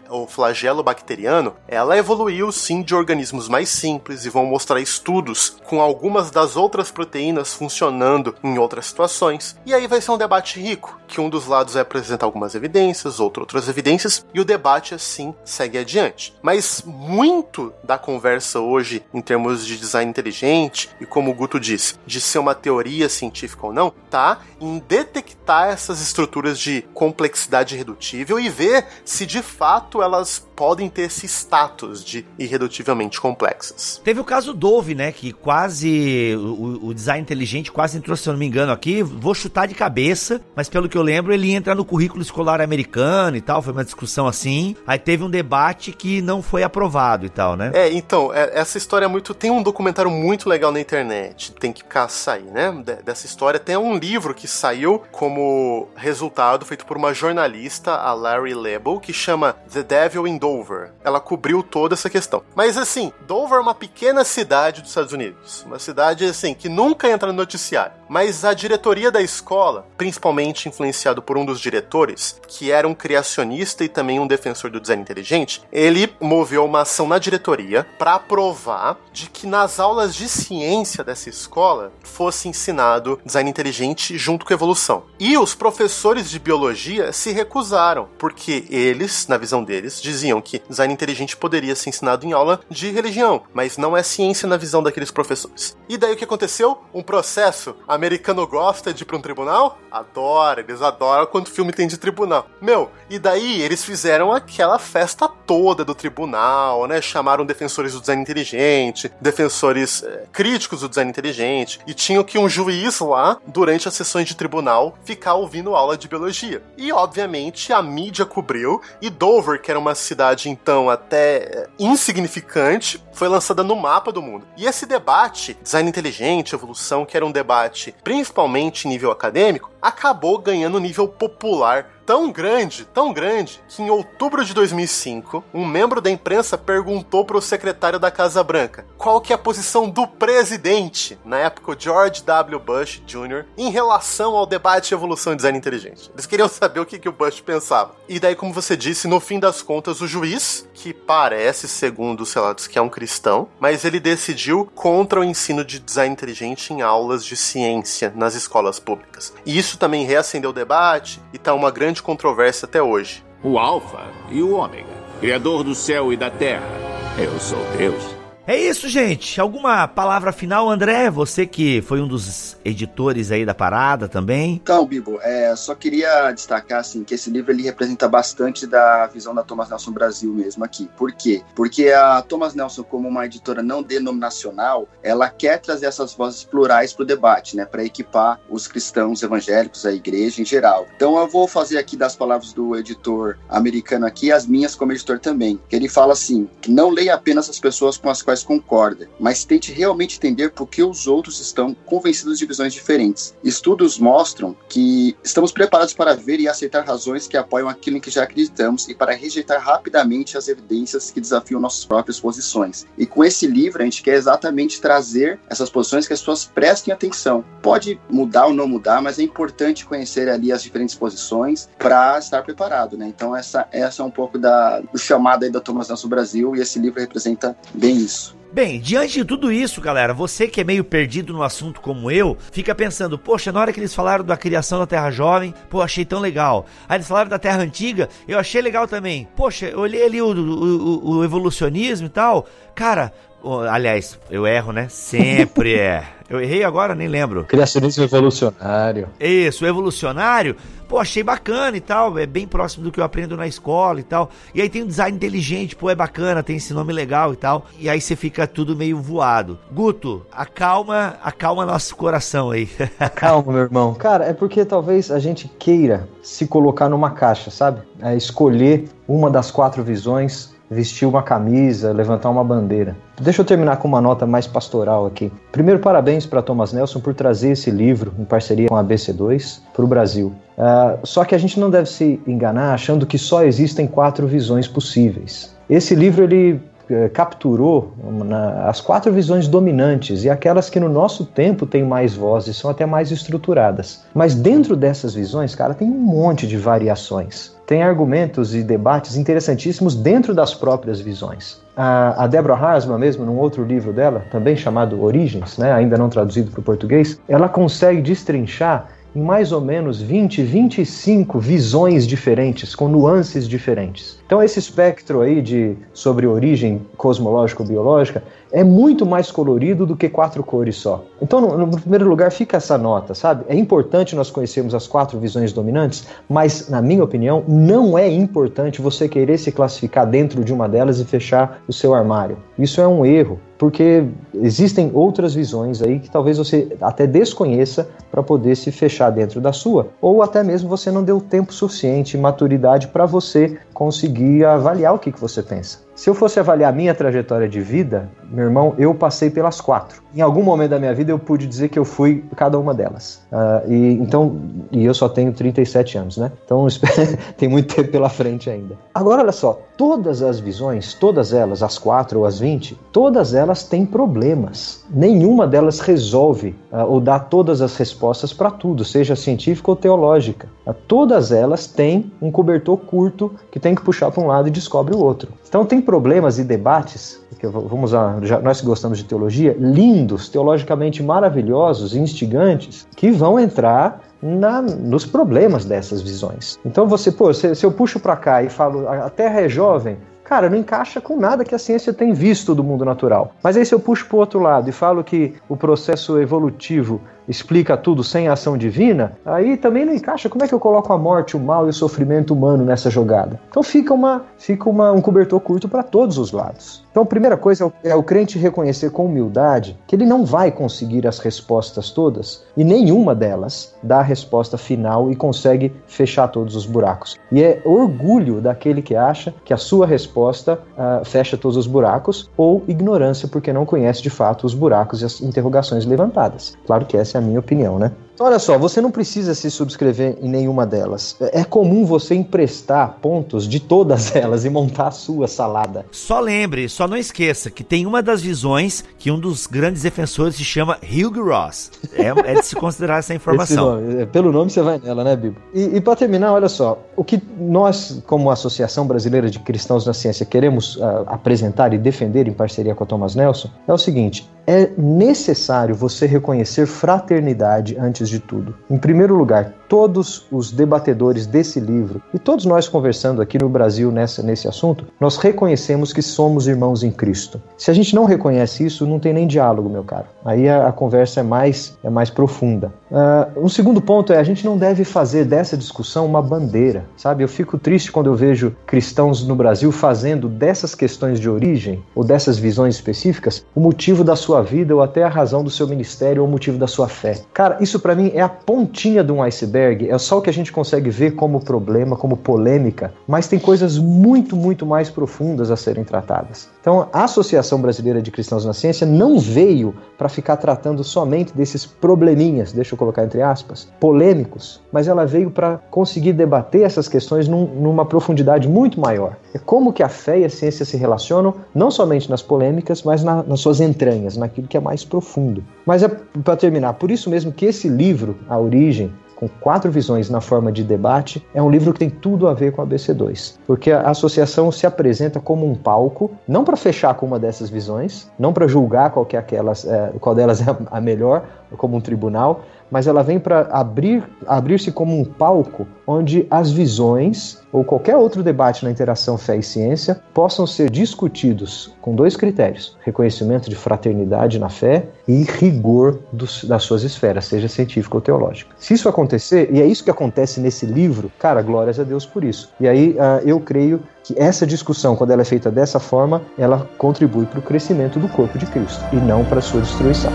o flagelo bacteriano ela evoluiu sim de organismos mais simples e vão mostrar estudos com algumas das outras proteínas funcionando em outras situações. E aí vai ser um debate rico, que um dos lados vai apresentar algumas evidências, outro outras evidências, e o debate assim segue adiante. Mas muito da conversa hoje, em termos de design inteligente, e como o Guto disse, de ser uma teoria científica ou não, tá? Em detectar essas estruturas de complexidade redutível e ver se de fato elas podem ter esse status de irredutivelmente complexas. Teve o caso Dove, né, que quase o, o, design inteligente quase entrou, se eu não me engano, aqui, vou chutar de cabeça, mas pelo que eu lembro, ele entra no currículo escolar americano e tal, foi uma discussão assim. Aí teve um debate que não foi aprovado e tal, né? É, então, é, essa história é muito tem um documentário muito legal na internet, tem que caçar aí, né? dessa história tem um livro que saiu como resultado feito por uma jornalista, a Larry Lebel, que chama The Devil in Dover. Ela cobriu toda essa questão. Mas assim, Dover é uma pequena cidade dos Estados Unidos. Uma cidade assim que nunca entra no noticiário. Mas a diretoria da escola, principalmente influenciado por um dos diretores, que era um criacionista e também um defensor do design inteligente, ele moveu uma ação na diretoria para provar de que nas aulas de ciência dessa escola fosse ensinado design inteligente junto com evolução. E os professores de biologia se recusaram, porque eles, na visão deles, diziam que design inteligente poderia ser ensinado em aula de religião, mas não é ciência na visão daqueles professores. E daí o que aconteceu? Um processo. Americano gosta de ir para um tribunal? Adora, eles adoram quando o filme tem de tribunal. Meu, e daí eles fizeram aquela festa toda do tribunal, né? Chamaram defensores do design inteligente, defensores é, críticos do design inteligente, e tinham que um juiz lá, durante as sessões de tribunal, ficar ouvindo aula de biologia. E obviamente a mídia cobriu, e Dover, que era uma cidade então até insignificante, foi lançada no mapa do mundo. E esse debate, design inteligente, evolução, que era um debate principalmente nível acadêmico, acabou ganhando nível popular tão grande, tão grande, que em outubro de 2005, um membro da imprensa perguntou para o secretário da Casa Branca qual que é a posição do presidente, na época George W. Bush Jr., em relação ao debate de evolução e design inteligente. Eles queriam saber o que, que o Bush pensava. E daí, como você disse, no fim das contas, o juiz, que parece, segundo os relatos, que é um cristão, mas ele decidiu contra o ensino de design inteligente em aulas de ciência nas escolas públicas. E isso também reacendeu o debate e tá uma grande controvérsia até hoje. O Alfa e o Ômega, Criador do céu e da terra. Eu sou Deus. É isso, gente. Alguma palavra final, André? Você que foi um dos editores aí da parada também. Então, Bibo, é, só queria destacar assim que esse livro ele representa bastante da visão da Thomas Nelson Brasil mesmo aqui. Por quê? Porque a Thomas Nelson, como uma editora não denominacional, ela quer trazer essas vozes plurais para o debate, né, para equipar os cristãos evangélicos, a igreja em geral. Então, eu vou fazer aqui das palavras do editor americano aqui as minhas como editor também. Que ele fala assim: que não leia apenas as pessoas com as quais concorda, mas tente realmente entender por que os outros estão convencidos de visões diferentes. Estudos mostram que estamos preparados para ver e aceitar razões que apoiam aquilo em que já acreditamos e para rejeitar rapidamente as evidências que desafiam nossas próprias posições. E com esse livro a gente quer exatamente trazer essas posições que as pessoas prestem atenção. Pode mudar ou não mudar, mas é importante conhecer ali as diferentes posições para estar preparado, né? Então essa essa é um pouco da do chamado aí da Thomas Nelson Brasil e esse livro representa bem isso. Bem, diante de tudo isso, galera, você que é meio perdido no assunto como eu, fica pensando, poxa, na hora que eles falaram da criação da Terra Jovem, pô, achei tão legal. Aí eles falaram da Terra Antiga, eu achei legal também. Poxa, eu olhei ali o, o, o evolucionismo e tal. Cara, aliás, eu erro, né? Sempre é. Eu errei agora, nem lembro. Criacionismo evolucionário. Isso, evolucionário. Pô, achei bacana e tal. É bem próximo do que eu aprendo na escola e tal. E aí tem o design inteligente, pô, é bacana, tem esse nome legal e tal. E aí você fica tudo meio voado. Guto, acalma, acalma nosso coração aí. Calma, meu irmão. Cara, é porque talvez a gente queira se colocar numa caixa, sabe? É escolher uma das quatro visões vestir uma camisa, levantar uma bandeira. Deixa eu terminar com uma nota mais pastoral aqui. Primeiro, parabéns para Thomas Nelson por trazer esse livro em parceria com a BC2 para o Brasil. Uh, só que a gente não deve se enganar achando que só existem quatro visões possíveis. Esse livro ele eh, capturou as quatro visões dominantes e aquelas que no nosso tempo têm mais vozes, são até mais estruturadas. Mas dentro dessas visões, cara, tem um monte de variações. Tem argumentos e debates interessantíssimos dentro das próprias visões. A, a Deborah Harsman, mesmo, num outro livro dela, também chamado Origens, né, ainda não traduzido para o português, ela consegue destrinchar em mais ou menos 20, 25 visões diferentes, com nuances diferentes. Então esse espectro aí de sobre origem cosmológico-biológica é muito mais colorido do que quatro cores só. Então, no, no, primeiro lugar, fica essa nota, sabe? É importante nós conhecermos as quatro visões dominantes, mas, na minha opinião, não é importante você querer se classificar dentro de uma delas e fechar o seu armário. Isso é um erro, porque existem outras visões aí que talvez você até desconheça para poder se fechar dentro da sua, ou até mesmo você não deu tempo suficiente, maturidade para você conseguir avaliar o que, que você pensa. Se eu fosse avaliar minha trajetória de vida, meu irmão, eu passei pelas quatro. Em algum momento da minha vida eu pude dizer que eu fui cada uma delas. Uh, e então, e eu só tenho 37 anos, né? Então tem muito tempo pela frente ainda. Agora olha só, todas as visões, todas elas, as quatro ou as 20, todas elas têm problemas. Nenhuma delas resolve uh, ou dá todas as respostas para tudo, seja científica ou teológica. Uh, todas elas têm um cobertor curto que tem que puxar para um lado e descobre o outro. Então tem problemas e debates, que vamos usar, já, nós que gostamos de teologia, lindos, teologicamente maravilhosos, instigantes, que vão entrar na, nos problemas dessas visões. Então você, pô, se, se eu puxo para cá e falo a Terra é jovem, cara, não encaixa com nada que a ciência tem visto do mundo natural. Mas aí se eu puxo para o outro lado e falo que o processo evolutivo explica tudo sem ação divina, aí também não encaixa. Como é que eu coloco a morte, o mal e o sofrimento humano nessa jogada? Então fica, uma, fica uma, um cobertor curto para todos os lados. Então, a primeira coisa é o crente reconhecer com humildade que ele não vai conseguir as respostas todas e nenhuma delas dá a resposta final e consegue fechar todos os buracos. E é orgulho daquele que acha que a sua resposta uh, fecha todos os buracos ou ignorância porque não conhece de fato os buracos e as interrogações levantadas. Claro que essa é a minha opinião, né? Então, olha só, você não precisa se subscrever em nenhuma delas. É comum você emprestar pontos de todas elas e montar a sua salada. Só lembre, só não esqueça que tem uma das visões que um dos grandes defensores se chama Hugh Ross. É, é de se considerar essa informação. Nome, é, pelo nome você vai nela, né, Bibo? E, e para terminar, olha só, o que nós, como Associação Brasileira de Cristãos na Ciência, queremos uh, apresentar e defender em parceria com a Thomas Nelson é o seguinte: é necessário você reconhecer fraternidade antes de tudo. Em primeiro lugar, todos os debatedores desse livro e todos nós conversando aqui no Brasil nessa, nesse assunto, nós reconhecemos que somos irmãos em Cristo. Se a gente não reconhece isso, não tem nem diálogo, meu caro. Aí a, a conversa é mais, é mais profunda. Uh, um segundo ponto é a gente não deve fazer dessa discussão uma bandeira, sabe? Eu fico triste quando eu vejo cristãos no Brasil fazendo dessas questões de origem ou dessas visões específicas o motivo da sua vida ou até a razão do seu ministério ou o motivo da sua fé. Cara, isso para mim é a pontinha de um iceberg, é só o que a gente consegue ver como problema, como polêmica, mas tem coisas muito, muito mais profundas a serem tratadas. Então, a Associação Brasileira de Cristãos na Ciência não veio para ficar tratando somente desses probleminhas, deixa eu colocar entre aspas, polêmicos, mas ela veio para conseguir debater essas questões num, numa profundidade muito maior. É como que a fé e a ciência se relacionam, não somente nas polêmicas, mas na, nas suas entranhas, naquilo que é mais profundo. Mas é para terminar, por isso mesmo que esse livro, A Origem, com quatro visões na forma de debate, é um livro que tem tudo a ver com a BC2, porque a associação se apresenta como um palco, não para fechar com uma dessas visões, não para julgar qual, é aquelas, é, qual delas é a melhor, como um tribunal, mas ela vem para abrir abrir-se como um palco onde as visões ou qualquer outro debate na interação fé e ciência possam ser discutidos com dois critérios: reconhecimento de fraternidade na fé e rigor dos, das suas esferas, seja científica ou teológica. Se isso acontecer, e é isso que acontece nesse livro, cara, glórias a Deus por isso. E aí uh, eu creio que essa discussão, quando ela é feita dessa forma, ela contribui para o crescimento do corpo de Cristo e não para sua destruição.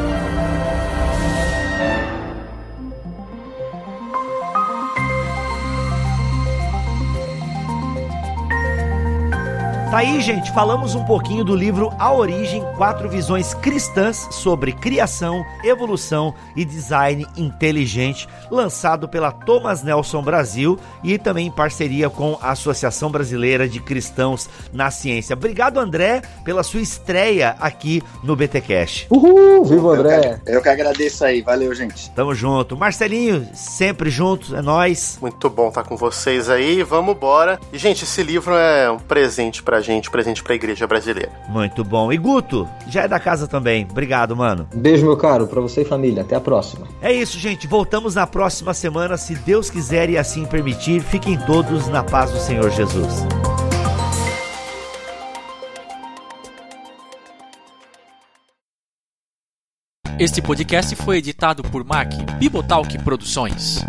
Tá aí, gente, falamos um pouquinho do livro A Origem, quatro visões cristãs sobre criação, evolução e design inteligente, lançado pela Thomas Nelson Brasil e também em parceria com a Associação Brasileira de Cristãos na Ciência. Obrigado, André, pela sua estreia aqui no BTcast. Uhul, viva André. Eu que, eu que agradeço aí, valeu, gente. Tamo junto. Marcelinho, sempre juntos, é nós. Muito bom estar com vocês aí, vamos embora. E gente, esse livro é um presente pra gente, presente pra igreja brasileira. Muito bom. E Guto, já é da casa também. Obrigado, mano. Beijo, meu caro, pra você e família. Até a próxima. É isso, gente. Voltamos na próxima semana, se Deus quiser e assim permitir. Fiquem todos na paz do Senhor Jesus. Este podcast foi editado por Mac Bibotalk Produções.